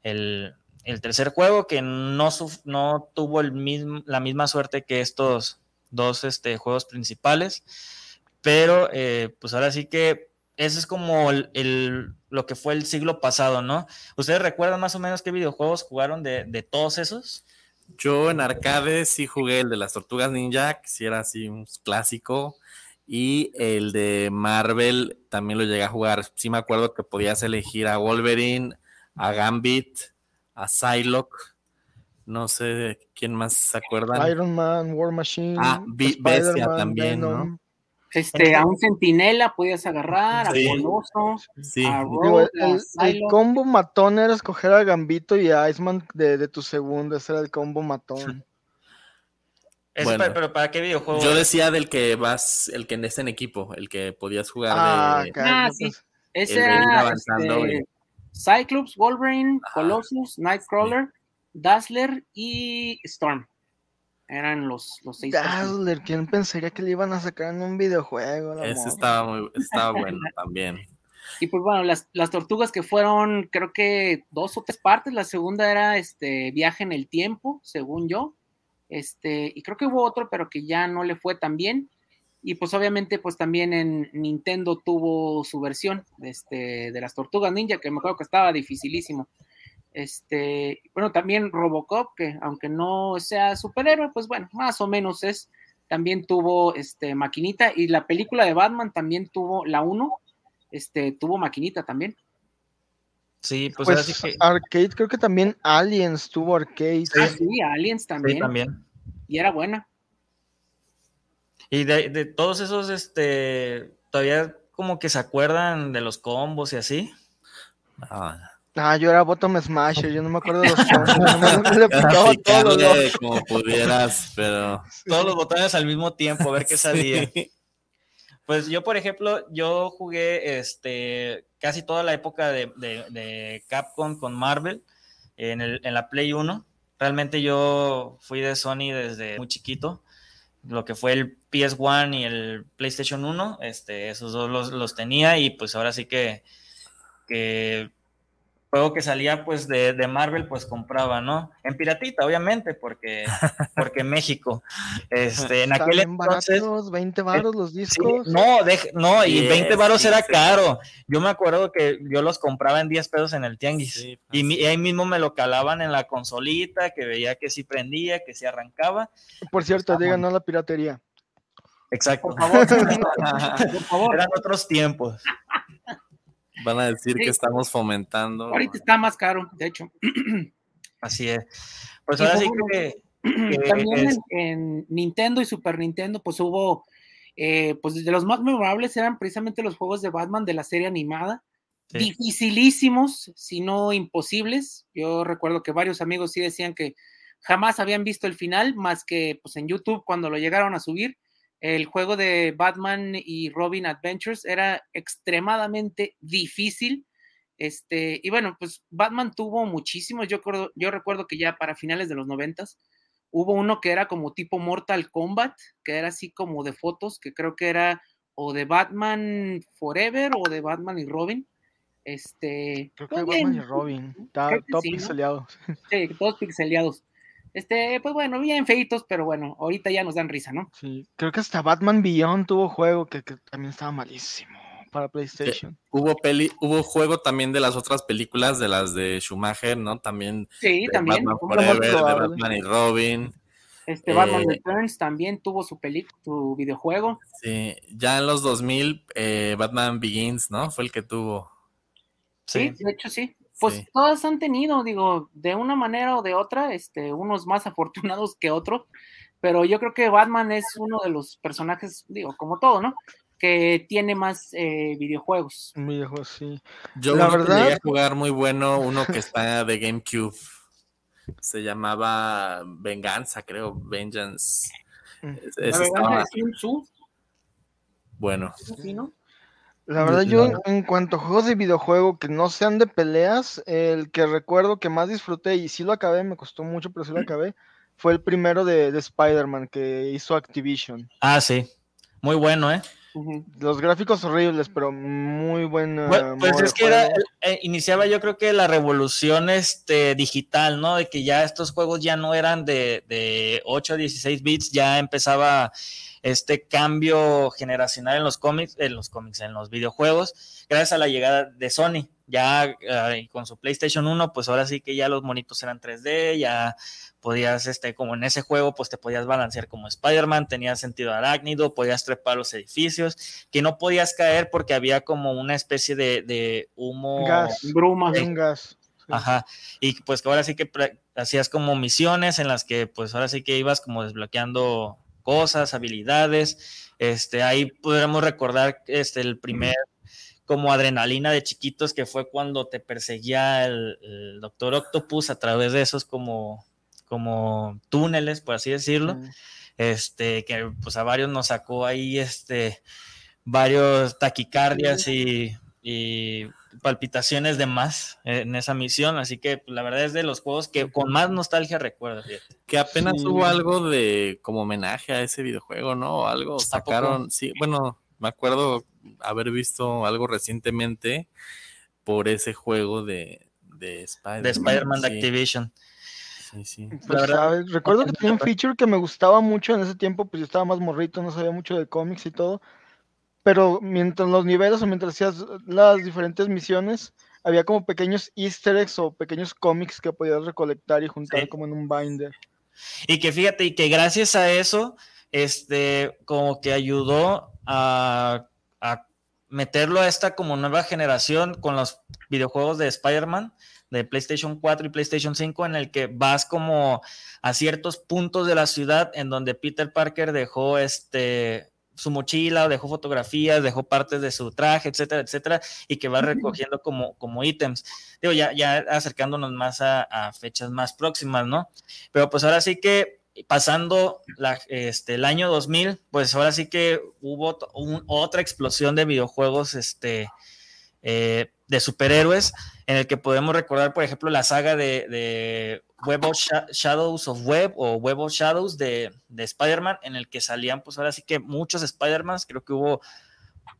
Speaker 3: el, tercer juego que no, no tuvo el mismo, la misma suerte que estos dos este, juegos principales, pero eh, pues ahora sí que ese es como el, lo que fue el siglo pasado, ¿no? ¿Ustedes recuerdan más o menos qué videojuegos jugaron de, de todos esos?
Speaker 4: Yo en arcade sí jugué el de las tortugas ninja, que sí era así un clásico. Y el de Marvel también lo llegué a jugar. Sí me acuerdo que podías elegir a Wolverine, a Gambit, a Psylocke. No sé quién más se acuerdan.
Speaker 6: Iron Man, War Machine.
Speaker 4: Ah, Bestia también, ¿no?
Speaker 5: Este, a un centinela podías agarrar, a Coloso,
Speaker 6: a el, combo matón era escoger a Gambito y a Iceman de, tu segundo, ese era el combo matón. <laughs>
Speaker 3: pero ¿para qué videojuego?
Speaker 4: Yo decía del que vas, el que es en equipo, el que podías jugar ah, de.
Speaker 5: Ah, sí. Ese era este, Cyclops, Wolverine, Colossus, Nightcrawler, Dazzler y Storm. Eran los, los seis.
Speaker 6: Dazzler, ¿quién pensaría que le iban a sacar en un videojuego?
Speaker 4: Ese estaba, muy, estaba <laughs> bueno también.
Speaker 5: Y pues bueno, las, las, tortugas que fueron, creo que dos o tres partes. La segunda era este viaje en el tiempo, según yo. Este, y creo que hubo otro, pero que ya no le fue tan bien. Y pues obviamente, pues también en Nintendo tuvo su versión este, de las tortugas ninja, que me acuerdo que estaba dificilísimo. Este, bueno, también Robocop, que aunque no sea superhéroe, pues bueno, más o menos es. También tuvo este maquinita y la película de Batman también tuvo la 1, este tuvo maquinita también.
Speaker 3: Sí, pues,
Speaker 6: pues arcade, creo que también Aliens tuvo arcade.
Speaker 5: Ah, sí, Aliens también. también. Y era buena.
Speaker 3: Y de, todos esos, este, todavía como que se acuerdan de los combos y así.
Speaker 6: Ah, Ah, yo era bottom smasher, yo no me acuerdo de los botones. le
Speaker 4: todos como pudieras, pero
Speaker 3: todos los botones al mismo tiempo, a ver qué salía. Pues yo, por ejemplo, yo jugué este casi toda la época de, Capcom con Marvel en, el, en la Play 1. Realmente yo fui de Sony desde muy chiquito. Lo que fue el PS1 y el PlayStation 1, este, esos dos los, los tenía y pues ahora sí que, que juego que salía pues de, de, Marvel pues compraba, ¿no? En piratita, obviamente, porque, <laughs> porque México. Este, en aquel entonces...
Speaker 6: 20 varos los discos.
Speaker 3: no, no, y 20 varos era caro. Yo me acuerdo que yo los compraba en 10 pesos en el tianguis. y, ahí mismo me lo calaban en la consolita, que veía que sí prendía, que sí arrancaba.
Speaker 6: Por cierto, digan no la piratería.
Speaker 3: Exacto.
Speaker 5: Por favor, <laughs> por favor.
Speaker 3: Eran otros tiempos.
Speaker 4: Van a decir
Speaker 5: Sí.
Speaker 4: que estamos fomentando.
Speaker 5: Ahorita está más caro, de hecho. <clears throat>
Speaker 3: Así es. Pues ahora sí que. <clears throat> que
Speaker 5: También
Speaker 3: es-
Speaker 5: en, en Nintendo y Super Nintendo, pues hubo, eh, pues de los más memorables eran precisamente los juegos de Batman de la serie animada.
Speaker 3: Sí.
Speaker 5: Dificilísimos, si no imposibles. Yo recuerdo que varios amigos sí decían que jamás habían visto el final, más que pues en YouTube cuando lo llegaron a subir. El juego de Batman y Robin Adventures era extremadamente difícil. Este, y bueno, pues Batman tuvo muchísimos. Yo, recuerdo- yo recuerdo que ya para finales de los noventas hubo uno que era como tipo Mortal Kombat, que era así como de fotos, que creo que era o de Batman Forever o de Batman y Robin. Este,
Speaker 6: Creo que Batman y Robin. Está
Speaker 5: Creo que
Speaker 6: todo
Speaker 5: sí, ¿no?
Speaker 6: pixeleado. <laughs>
Speaker 5: sí, todos pixeleados. Este, pues bueno, bien feitos, pero bueno, ahorita ya nos dan risa, ¿no?
Speaker 6: Sí. Creo que hasta Batman Beyond tuvo juego que, que también estaba malísimo para PlayStation.
Speaker 4: Hubo peli, hubo juego también de las otras películas, de las de Schumacher, ¿no? También
Speaker 5: Sí,
Speaker 4: de
Speaker 5: también.
Speaker 4: Batman Forever, de. Batman y Robin.
Speaker 5: Este Batman
Speaker 4: eh,
Speaker 5: Returns también tuvo su peli, su videojuego.
Speaker 4: Sí, ya en los 2000, eh, Batman Begins, ¿no? Fue el que tuvo.
Speaker 5: Sí,
Speaker 3: Sí.
Speaker 5: de hecho sí. Pues
Speaker 4: Sí.
Speaker 5: todas han tenido, digo, de una manera o de otra, este, unos más <laughs> afortunados que otros, pero yo creo que Batman es uno de los personajes, digo, como todo, ¿no? Que tiene más eh, videojuegos.
Speaker 6: Un videojuego, sí.
Speaker 4: Yo
Speaker 6: La verdad-
Speaker 4: a jugar muy bueno, uno que está de GameCube. Se llamaba Venganza, creo, Vengeance.
Speaker 6: Mm.
Speaker 4: Es- estaba
Speaker 5: es un Tzu,
Speaker 4: bueno.
Speaker 5: ¿sí, no?
Speaker 6: La verdad,
Speaker 3: Yo-
Speaker 6: en cuanto a juegos de videojuego que no sean de peleas, el que recuerdo que más disfruté y sí lo acabé, me costó mucho, pero sí lo acabé, fue el primero de, de Spider-Man que hizo Activision.
Speaker 3: Ah, sí. Muy bueno, ¿eh?
Speaker 6: Los gráficos horribles, pero muy buena.
Speaker 3: Bueno, pues es que era, eh, iniciaba yo creo que la revolución este, digital, ¿no? De que ya estos juegos ya no eran de, de 8 a 16 bits, ya empezaba este cambio generacional en los cómics, en los cómics, en los videojuegos, gracias a la llegada de Sony. Ya eh, con su PlayStation 1, pues ahora sí que ya los monitos eran 3D, ya podías, este, como en ese juego, pues te podías balancear como Spider-Man, tenías sentido arácnido, podías trepar los edificios, que no podías caer porque había como una especie de, de humo.
Speaker 6: Gas.
Speaker 5: Bruma.
Speaker 6: Un gas.
Speaker 3: Ajá. Y pues que ahora sí que hacías como misiones en las que pues ahora sí que ibas como desbloqueando cosas, habilidades. Este, ahí podremos recordar este el primer como adrenalina de chiquitos que fue cuando te perseguía el, el Doctor Octopus a través de esos como como túneles, por así decirlo este, que pues a varios nos sacó ahí, este, varios taquicardias y, y palpitaciones de más en esa misión, así que pues, la verdad es de los juegos que con más nostalgia recuerdo. fíjate.
Speaker 4: Que apenas
Speaker 6: Sí.
Speaker 4: hubo algo de como homenaje a ese videojuego, ¿no? O algo sacaron, sí, bueno, me acuerdo haber visto algo recientemente por ese juego de, de Spider-Man.
Speaker 3: de Spider-Man de
Speaker 4: sí,
Speaker 3: Activision.
Speaker 4: Sí, sí.
Speaker 6: Pues,
Speaker 3: verdad,
Speaker 6: ¿sabes? Recuerdo que tenía un feature que me gustaba mucho en ese tiempo, pues yo estaba más morrito, no sabía mucho de cómics y todo. Pero mientras los niveles o mientras hacías las diferentes misiones, había como pequeños easter eggs o pequeños cómics que podías recolectar y juntar
Speaker 3: Sí.
Speaker 6: como en un binder.
Speaker 3: Y que fíjate, y que gracias a eso, este, como que ayudó a, a meterlo a esta como nueva generación con los videojuegos de Spider-Man, de PlayStation 4 y PlayStation 5, en el que vas como a ciertos puntos de la ciudad en donde Peter Parker dejó este su mochila, dejó fotografías, dejó partes de su traje, etcétera, etcétera, y que va recogiendo como, como ítems. Digo, ya, ya acercándonos más a, a fechas más próximas, ¿no? Pero pues ahora sí que pasando este, el año 2000, pues ahora sí que hubo un- otra explosión de videojuegos este, eh, de superhéroes, en el que podemos recordar, por ejemplo, la saga de, de Web of Sha- Shadows of Web o Web of Shadows de, de Spider-Man, en el que salían, pues ahora sí que muchos Spider-Mans, creo que hubo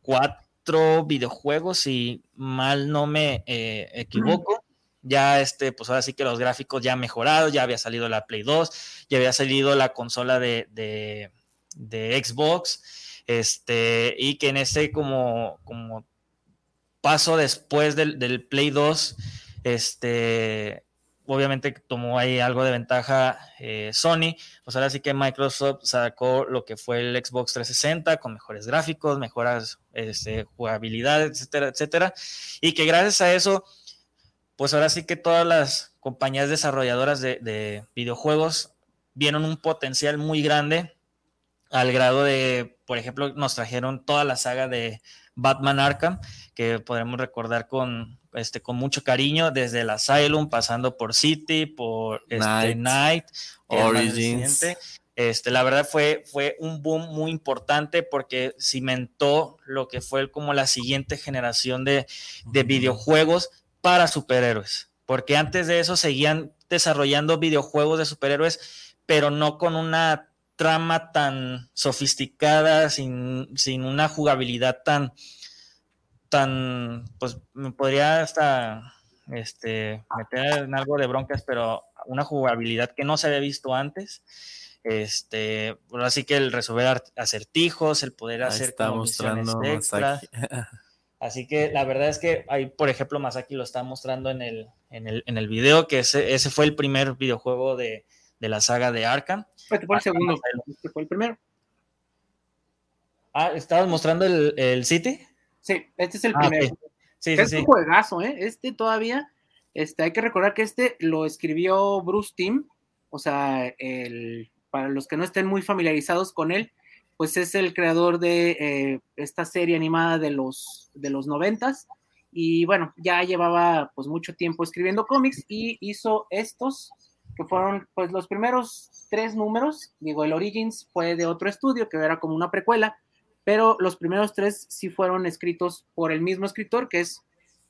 Speaker 3: cuatro videojuegos, si mal no me eh, equivoco. Ya este, pues ahora sí que los gráficos ya mejorados, ya había salido la Play 2, ya había salido la consola de, de, Xbox, este, y que en ese como, como paso después del, del Play 2, este, obviamente tomó ahí algo de ventaja eh, Sony, pues ahora sí que Microsoft sacó lo que fue el Xbox 360 con mejores gráficos, mejoras este, jugabilidad, etcétera, etcétera, y que gracias a eso, pues ahora sí que todas las compañías desarrolladoras de, de videojuegos vieron un potencial muy grande al grado de, por ejemplo, nos trajeron toda la saga de Batman Arkham, que podremos recordar con, este, con mucho cariño, desde el Asylum, pasando por City, por este, Night, Origins. Este, la verdad fue, fue un boom muy importante porque cimentó lo que fue como la siguiente generación de, de videojuegos para superhéroes. Porque antes de eso seguían desarrollando videojuegos de superhéroes, pero no con una trama tan sofisticada, sin, sin una jugabilidad tan, tan, pues me podría hasta este, meter en algo de broncas, pero una jugabilidad que no se había visto antes. Este, así que el resolver acertijos, el poder hacer
Speaker 4: está mostrando extra. <laughs>
Speaker 3: Así que la verdad es que ahí, por ejemplo, Masaki lo está mostrando en el, en el, en el video, que ese, ese fue el primer videojuego de, de la saga de Arkham.
Speaker 5: Este fue el segundo, este fue el primero.
Speaker 3: Ah, ¿estabas mostrando el, el City?
Speaker 5: Sí, este es el ah, primero. Sí, es un juegazo, ¿eh? Este todavía, este, hay que recordar que este lo escribió Bruce Timm, o sea, el, para los que no estén muy familiarizados con él, pues es el creador de eh, esta serie animada de los, de los noventas, y bueno, ya llevaba pues mucho tiempo escribiendo cómics y hizo estos, que fueron pues los primeros tres números, digo, el Origins fue de otro estudio, que era como una precuela, pero los primeros tres sí fueron escritos por el mismo escritor, que es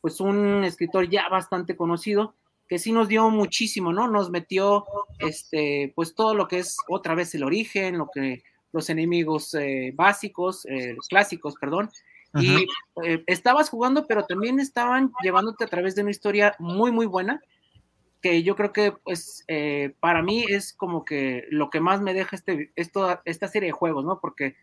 Speaker 5: pues un escritor ya bastante conocido, que sí nos dio muchísimo, ¿no? Nos metió este, pues todo lo que es otra vez el origen, lo que los enemigos eh, básicos, eh, clásicos, perdón, y eh, estabas jugando, pero también estaban llevándote a través de una historia muy, muy buena, que yo creo que pues eh, para mí es como que lo que más me deja este, esto, esta serie de juegos, ¿no? Porque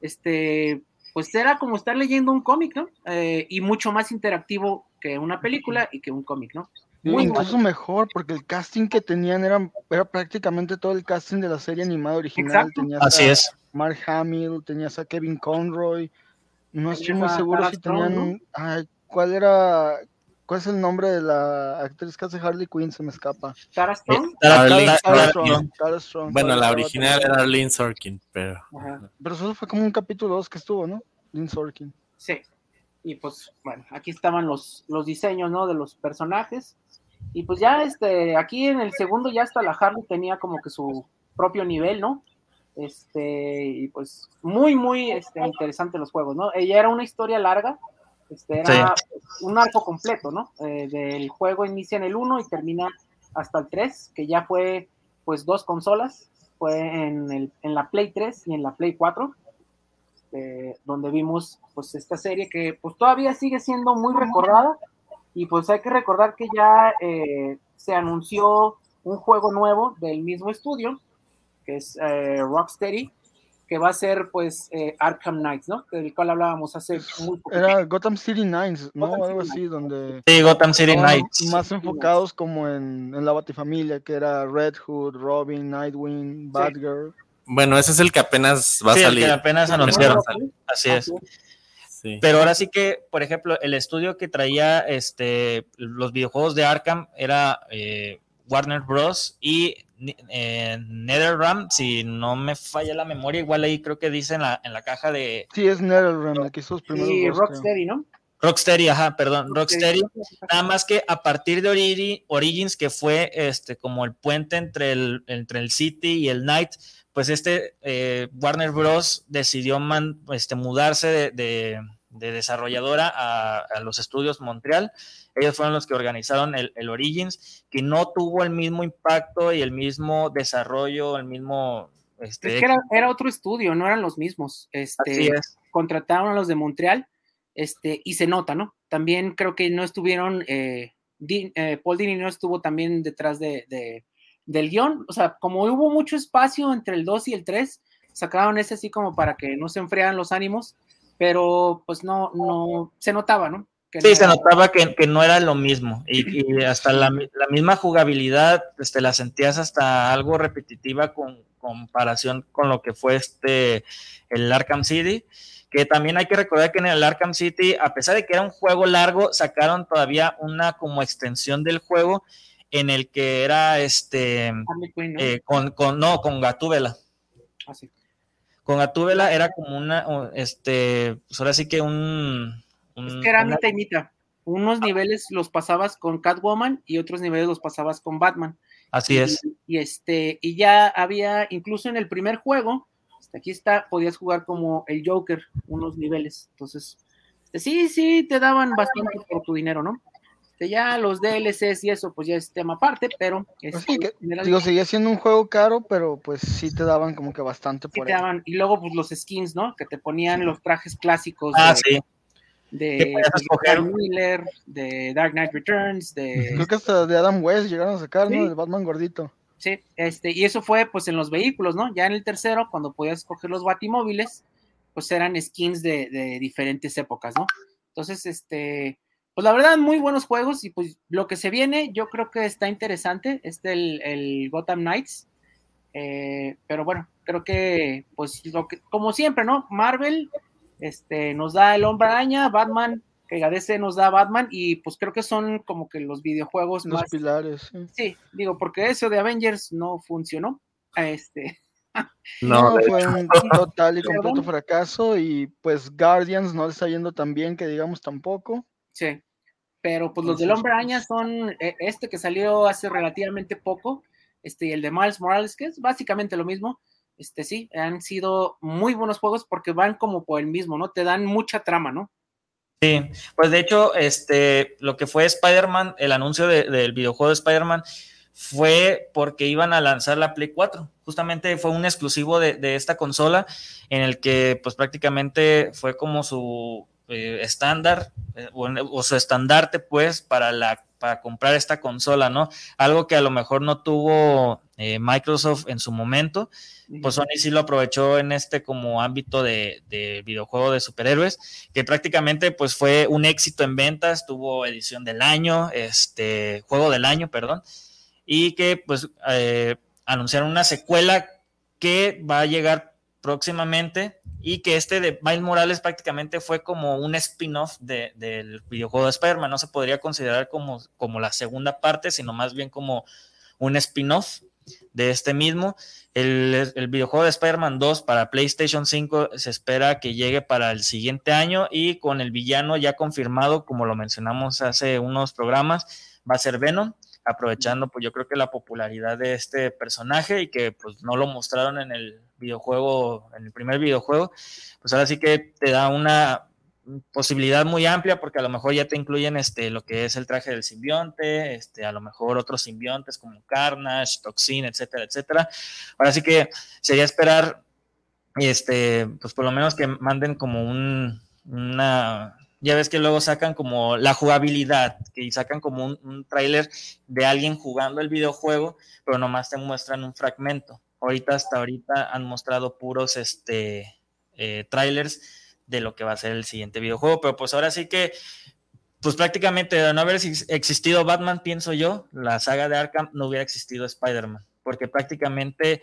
Speaker 5: este, pues era como estar leyendo un cómic, ¿no? Eh, y mucho más interactivo que una película y que un cómic, ¿no?
Speaker 6: Muy incluso mejor, porque el casting que tenían era, era prácticamente todo el casting de la serie animada original. Tenías
Speaker 3: Así
Speaker 6: a
Speaker 3: es.
Speaker 6: Mark Hamill, tenías a Kevin Conroy. No estoy muy seguro si tenían. Ay, ¿Cuál era? ¿Cuál es el nombre de la actriz que hace Harley Quinn? Se me escapa.
Speaker 5: Tara Strong.
Speaker 4: Bueno, la original era Lynn Sorkin, pero.
Speaker 6: Pero eso fue como un capítulo 2 que estuvo, ¿no? Lynn Sorkin.
Speaker 5: Sí. Y pues, bueno, aquí estaban los, los diseños, ¿no? De los personajes. Y pues ya, este, aquí en el segundo ya hasta la Harley tenía como que su propio nivel, ¿no? Este, y pues muy, muy este, interesante los juegos, ¿no? Ella era una historia larga, este era un arco completo, ¿no? Eh, del juego inicia en el 1 y termina hasta el 3, que ya fue pues dos consolas, fue en, el, en la Play 3 y en la Play 4, este, donde vimos pues esta serie que pues todavía sigue siendo muy recordada y pues hay que recordar que ya eh, se anunció un juego nuevo del mismo estudio, que es eh, Rocksteady, que va a ser pues eh, Arkham Knights, ¿no? Del cual hablábamos hace muy
Speaker 6: poco Era Gotham City Knights, ¿no? Algo así, donde...
Speaker 3: Sí, Gotham City Knights.
Speaker 6: Más enfocados como en, en la Batifamilia, que era Red Hood, Robin, Nightwing, Batgirl.
Speaker 4: Bueno, ese es el que apenas va a salir.
Speaker 3: El que apenas anunciaron. Así es. Sí. Pero ahora sí que, por ejemplo, el estudio que traía este, los videojuegos de Arkham era eh, Warner Bros. y eh, NetherRealm, si no me falla la memoria, igual ahí creo que dice en la, en la caja de...
Speaker 6: Sí, es NetherRealm, aquí sus primeros
Speaker 5: Sí, Rocksteady, ¿no?
Speaker 3: Rocksteady, ajá, perdón, Rocksteady. Nada más que a partir de Origins, que fue este como el puente entre el, entre el City y el Night, pues este eh, Warner Bros. decidió este, mudarse de, de, de desarrolladora a, a, los estudios Montreal ellos fueron los que organizaron el, Origins, que no tuvo el mismo impacto y el mismo desarrollo, el mismo...
Speaker 5: Este, es que era, otro estudio, no eran los mismos. Este, Contrataron a los de Montreal este, y se nota, ¿no? También creo que no estuvieron, eh, eh, Paul Dini no estuvo también detrás de, del guion, o sea, como hubo mucho espacio entre el 2 y el 3, sacaron ese así como para que no se enfriaran los ánimos, pero pues no, no, se notaba, ¿no?
Speaker 3: sí, se notaba que, no era lo mismo y, hasta la, misma jugabilidad este, la sentías hasta algo repetitiva con comparación con lo que fue este el Arkham City que también hay que recordar que en el Arkham City, a pesar de que era un juego largo, sacaron todavía una como extensión del juego en el que era este eh, con, con, no, con Gatúbela. Ah, con Gatúbela era como una, este, pues ahora sí que un...
Speaker 5: es que era mitad y mitad. Unos niveles los pasabas con Catwoman y otros niveles los pasabas con Batman.
Speaker 3: Así es.
Speaker 5: Y este, y ya había, incluso en el primer juego, aquí está, podías jugar como el Joker, unos niveles. Entonces, sí, sí, te daban bastante por tu dinero, ¿no? ya los DLCs y eso, pues ya es tema aparte, pero...
Speaker 6: Pues digo, seguía siendo un juego caro, pero pues sí te daban como que bastante
Speaker 5: por sí Y luego, pues los skins, ¿no? Que te ponían los trajes clásicos.
Speaker 3: Ah, de, sí.
Speaker 5: De, Miller, de Dark Knight Returns, de...
Speaker 6: Creo que hasta de Adam West llegaron a sacar, ¿no? De Batman gordito.
Speaker 5: Sí, este, y eso fue pues en los vehículos, ¿no? Ya en el tercero, cuando podías escoger los batimóviles, pues eran skins de, de diferentes épocas, ¿no? Entonces, este, pues la verdad, muy buenos juegos y pues lo que se viene, yo creo que está interesante, este el, el Gotham Knights, eh, pero bueno, creo que, pues lo que, como siempre, ¿no? Marvel, este, nos da el Hombre Araña, Batman, que DC nos da Batman y pues creo que son como que los videojuegos
Speaker 6: los pilares.
Speaker 5: Sí. digo, porque eso de Avengers no funcionó, <laughs> este...
Speaker 6: No, fue un total y <laughs> completo fracaso y pues Guardians no le está yendo tan bien que digamos tampoco.
Speaker 5: Sí pero pues los del Hombre Araña son eh, este que salió hace relativamente poco, este y el de Miles Morales, que es básicamente lo mismo. Este sí, han sido muy buenos juegos porque van como por el mismo, ¿no? Te dan mucha trama, ¿no?
Speaker 3: Sí, pues de hecho, este, lo que fue Spider-Man, el anuncio del videojuego de Spider-Man fue porque iban a lanzar la Play 4. Justamente fue un exclusivo de, de esta consola en el que pues prácticamente fue como su eh, estándar eh, o, su estandarte pues para la para comprar esta consola, ¿no? Algo que a lo mejor no tuvo eh, Microsoft en su momento, pues Sony sí lo aprovechó en este como ámbito de, de, videojuego de superhéroes, que prácticamente pues fue un éxito en ventas, tuvo edición del año, este, juego del año, perdón, y que pues anunciaron una secuela que va a llegar próximamente y que este de Miles Morales prácticamente fue como un spin-off del videojuego de Spider-Man, no se podría considerar como, como la segunda parte, sino más bien como un spin-off de este mismo. El, el videojuego de Spider-Man 2 para PlayStation 5 se espera que llegue para el siguiente año y con el villano ya confirmado, como lo mencionamos hace unos programas, va a ser Venom aprovechando pues yo creo que la popularidad de este personaje y que pues no lo mostraron en el videojuego, en el primer videojuego, pues ahora sí que te da una posibilidad muy amplia porque a lo mejor ya te incluyen este lo que es el traje del simbionte, este a lo mejor otros simbiontes como Carnage, Toxin, etcétera, etcétera. Ahora sí que sería esperar este pues por lo menos que manden como un una ya ves que luego sacan como la jugabilidad, que sacan como un, un tráiler de alguien jugando el videojuego, pero nomás te muestran un fragmento. Ahorita, hasta ahorita han mostrado puros este, eh, trailers de lo que va a ser el siguiente videojuego, pero pues ahora sí que, pues prácticamente de no haber existido Batman, pienso yo, la saga de Arkham no hubiera existido Spider-Man porque prácticamente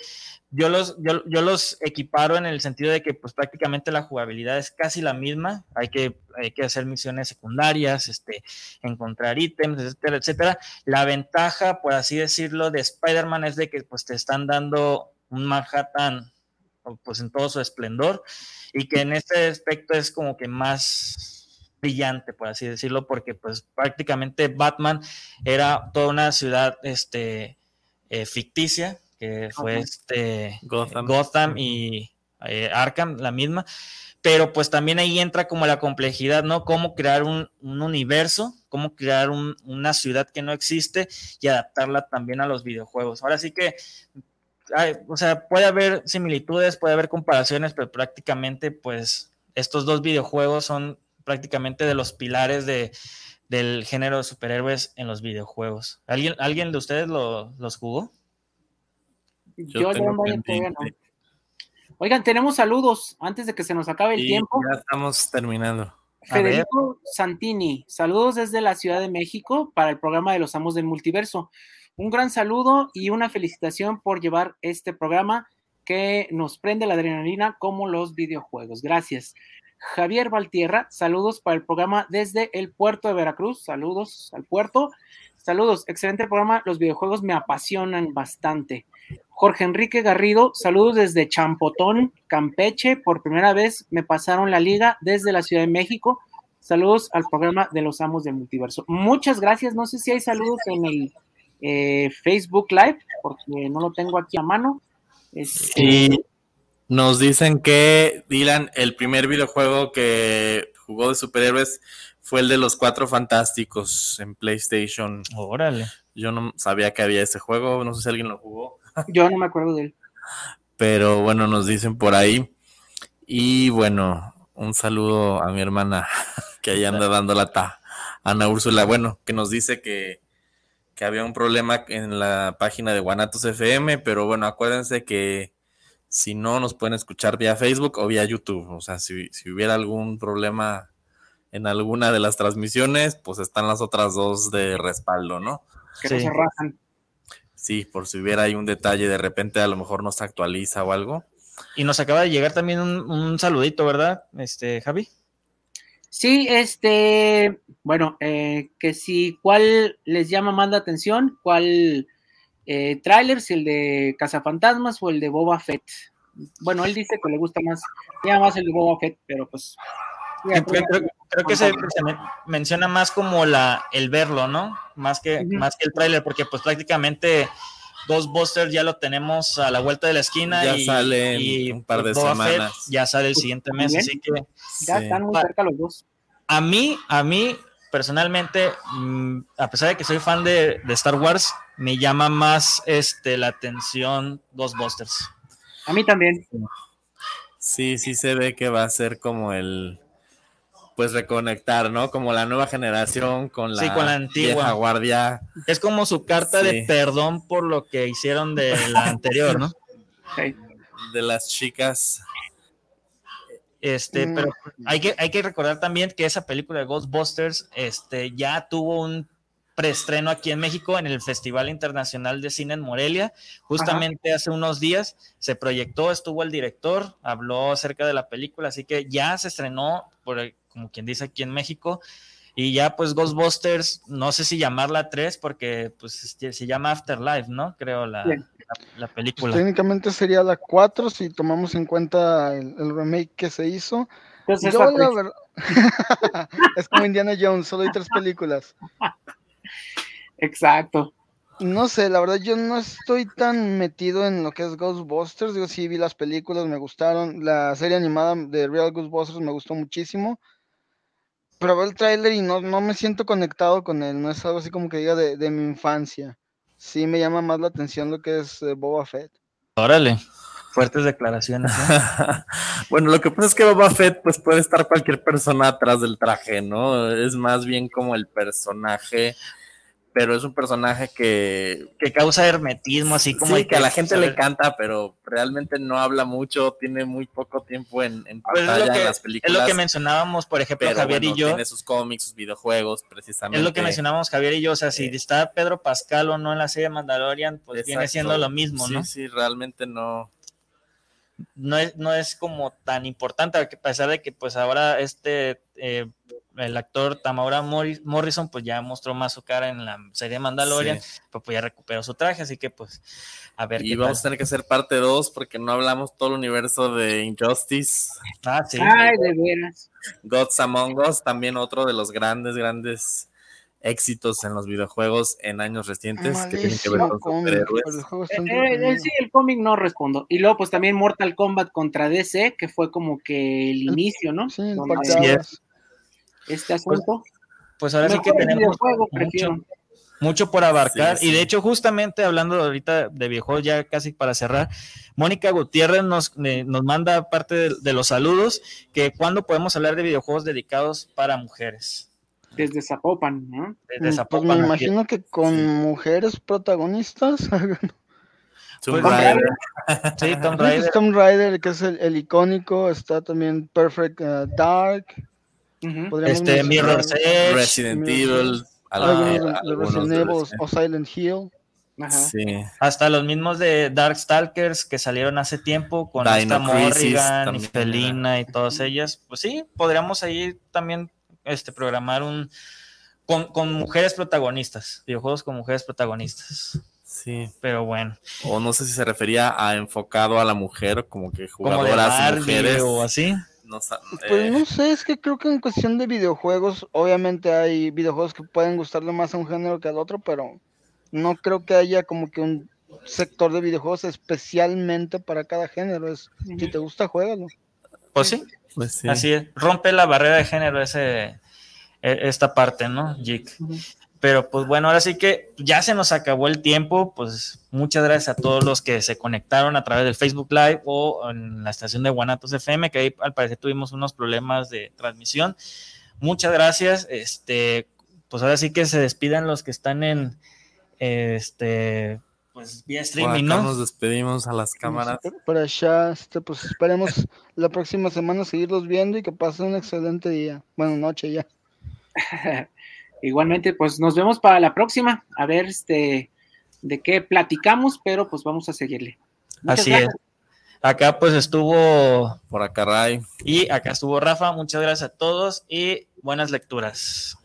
Speaker 3: yo los, yo, los equiparo en el sentido de que pues prácticamente la jugabilidad es casi la misma, hay que, hay que hacer misiones secundarias, este, encontrar ítems, etcétera, etcétera. La ventaja, por así decirlo, de Spider-Man es de que pues te están dando un Manhattan pues en todo su esplendor y que en este aspecto es como que más brillante, por así decirlo, porque pues prácticamente Batman era toda una ciudad, este, eh, ficticia, que fue este Gotham, y eh, Arkham, la misma. Pero pues también ahí entra como la complejidad, ¿no? Cómo crear un, universo, cómo crear una ciudad que no existe y adaptarla también a los videojuegos. Ahora sí que o sea, puede haber similitudes, puede haber comparaciones, pero prácticamente, pues, estos dos videojuegos son prácticamente de los pilares de, del género de superhéroes en los videojuegos. ¿Alguien, ¿alguien de ustedes los jugó?
Speaker 5: Yo, no Oigan, tenemos saludos antes de que se nos acabe el tiempo.
Speaker 4: Ya estamos terminando.
Speaker 5: Federico Santini, saludos desde la Ciudad de México para el programa de los Amos del Multiverso. Un gran saludo y una felicitación por llevar este programa que nos prende la adrenalina como los videojuegos. Gracias. Javier Valtierra, saludos para el programa desde el puerto de Veracruz. Saludos al puerto. Saludos, excelente programa. Los videojuegos me apasionan bastante. Jorge Enrique Garrido, saludos desde Champotón, Campeche. Por primera vez me pasaron la liga desde la Ciudad de México. Saludos al programa de los Amos del Multiverso. Muchas gracias. No sé si hay saludos en el eh, Facebook Live, porque no lo tengo aquí a mano.
Speaker 4: Este, nos dicen que Dylan, el primer videojuego que jugó de superhéroes fue el de los Cuatro Fantásticos en PlayStation.
Speaker 3: Órale.
Speaker 4: Yo no sabía que había ese juego, no sé si alguien lo jugó.
Speaker 5: Yo no me acuerdo de él.
Speaker 4: Pero bueno, nos dicen por ahí. Y bueno, un saludo a mi hermana <laughs> que ahí anda dando la ta. Ana Úrsula, bueno, que nos dice que, que había un problema en la página de Guanatos FM, pero bueno, acuérdense que si no, nos pueden escuchar vía Facebook o vía YouTube. O sea, si, hubiera algún problema en alguna de las transmisiones, pues están las otras dos de respaldo, ¿no?
Speaker 5: Que sí. no se rajan.
Speaker 4: Sí, por si hubiera ahí un detalle, de repente a lo mejor no se actualiza o algo.
Speaker 3: Y nos acaba de llegar también un, saludito, ¿verdad, este Javi?
Speaker 5: Sí, este, bueno, eh, que si, ¿cuál les llama más la atención? ¿Cuál eh, trailers, el de Cazafantasmas o el de Boba Fett. Bueno, él dice que le gusta más, ya más el de Boba Fett, pero pues.
Speaker 3: creo, que se, menciona más como la el verlo, ¿no? Más que, más que el trailer, porque pues prácticamente Ghostbusters ya lo tenemos a la vuelta de la esquina.
Speaker 4: Ya y, sale un par de semanas.
Speaker 3: ya sale el siguiente mes, así que.
Speaker 5: Ya están muy cerca los dos.
Speaker 3: A mí, a mí, personalmente, mm, a pesar de que soy fan de, Star Wars, me llama más este, la atención Ghostbusters.
Speaker 5: A mí también.
Speaker 4: Sí, sí se ve que va a ser como el, pues reconectar, ¿no? Como la nueva generación con la,
Speaker 3: con la antigua
Speaker 4: guardia.
Speaker 3: Es como su carta de perdón por lo que hicieron de la anterior, ¿no? <laughs>
Speaker 4: De las chicas
Speaker 3: este, mm. pero hay que, hay que recordar también que esa película de Ghostbusters este, ya tuvo un preestreno aquí en México en el Festival Internacional de Cine en Morelia. Justamente hace unos días se proyectó, estuvo el director, habló acerca de la película, así que ya se estrenó, por, como quien dice aquí en México. Y ya pues Ghostbusters, no sé si llamarla 3 porque pues se llama Afterlife, ¿no? Creo la, la, película.
Speaker 6: Pues, técnicamente sería la 4 si tomamos en cuenta el, remake que se hizo. Pues <laughs> es como Indiana Jones, solo hay tres películas.
Speaker 5: Exacto.
Speaker 6: No sé, la verdad yo no estoy tan metido en lo que es Ghostbusters. Digo, sí vi las películas, me gustaron. La serie animada de Real Ghostbusters me gustó muchísimo. Pero veo el tráiler y no, no me siento conectado con él. No es algo así como que diga de, de mi infancia sí me llama más la atención lo que es eh, Boba Fett.
Speaker 3: Órale, fuertes declaraciones. <laughs>
Speaker 4: bueno, lo que pasa es que Boba Fett pues puede estar cualquier persona atrás del traje, ¿no? Es más bien como el personaje pero es un personaje que...
Speaker 3: Que causa hermetismo, así como...
Speaker 4: Sí, que, a la gente le encanta, pero realmente no habla mucho, tiene muy poco tiempo en, en pues las películas.
Speaker 3: Es lo que mencionábamos, por ejemplo, Javier y yo.
Speaker 4: Tiene sus cómics, sus videojuegos, precisamente.
Speaker 3: Es lo que mencionábamos Javier y yo, o sea, si está Pedro Pascal o no en la serie Mandalorian, pues viene siendo lo mismo, ¿no?
Speaker 4: Sí, sí, realmente no...
Speaker 3: No es, no es como tan importante, a pesar de que pues ahora este... Eh, el actor Tamara Morrison pues ya mostró más su cara en la serie Mandalorian, pues, pues, ya recuperó su traje, así que pues a ver.
Speaker 4: Y vamos a tener que hacer parte 2 porque no hablamos todo el universo de Injustice.
Speaker 5: Ah, sí. Ay, de veras.
Speaker 4: Gods Among Us, también otro de los grandes, grandes éxitos en los videojuegos en años recientes que tienen que ver con superhéroes.
Speaker 5: Eh, eh, sí, el cómic no respondo. Y luego, pues también Mortal Kombat contra DC, que fue como que el inicio, ¿no?
Speaker 6: Sí,
Speaker 5: este pues, asunto.
Speaker 3: Pues, ahora sí que tenemos mucho, por abarcar. Y de hecho, justamente hablando ahorita de videojuegos, ya casi para cerrar, Mónica Gutiérrez nos, eh, nos manda parte de, los saludos, que cuando podemos hablar de videojuegos dedicados para mujeres.
Speaker 5: Desde Zapopan, ¿no?
Speaker 3: Desde mm,
Speaker 6: Zapopan. Pues me imagino que con mujeres protagonistas. <laughs>
Speaker 3: Tomb pues, Raider. Sí, Tomb <laughs> Raider.
Speaker 6: Tomb Raider, que es el, icónico, está también Perfect uh, Dark.
Speaker 3: Este Mirror Edge,
Speaker 4: Resident Evil,
Speaker 6: Resident Evil o Silent Hill.
Speaker 3: Hasta los mismos de Darkstalkers que salieron hace tiempo con esta Morrigan y Felina y todas ellas. Pues sí, podríamos ahí también este, programar un con, con mujeres protagonistas, videojuegos con mujeres protagonistas.
Speaker 4: Sí.
Speaker 3: Pero bueno.
Speaker 4: O no sé si se refería a enfocado a la mujer, como que jugadoras mujeres.
Speaker 3: O así.
Speaker 6: No, pues no sé, es que creo que en cuestión de videojuegos, obviamente hay videojuegos que pueden gustarle más a un género que al otro, pero no creo que haya como que un sector de videojuegos especialmente para cada género. Es, si te gusta, juégalo.
Speaker 3: Pues sí, pues sí. Así es. Rompe la barrera de género ese, e, esta parte, ¿no, Jik? Pero pues bueno, ahora sí que ya se nos acabó el tiempo. Pues muchas gracias a todos los que se conectaron a través del Facebook Live o en la estación de Guanatos FM, que ahí al parecer tuvimos unos problemas de transmisión. Muchas gracias. Este, pues ahora sí que se despidan los que están en este pues vía streaming, ¿no?
Speaker 4: Nos despedimos a las cámaras.
Speaker 6: Por allá, este, pues esperemos <laughs> la próxima semana seguirlos viendo y que pasen un excelente día. Bueno, noche ya. <laughs>
Speaker 5: Igualmente, pues nos vemos para la próxima, a ver este de qué platicamos, pero pues vamos a seguirle.
Speaker 3: Así es. Acá pues estuvo
Speaker 4: por acá Ray
Speaker 3: y acá estuvo Rafa. Muchas gracias a todos y buenas lecturas.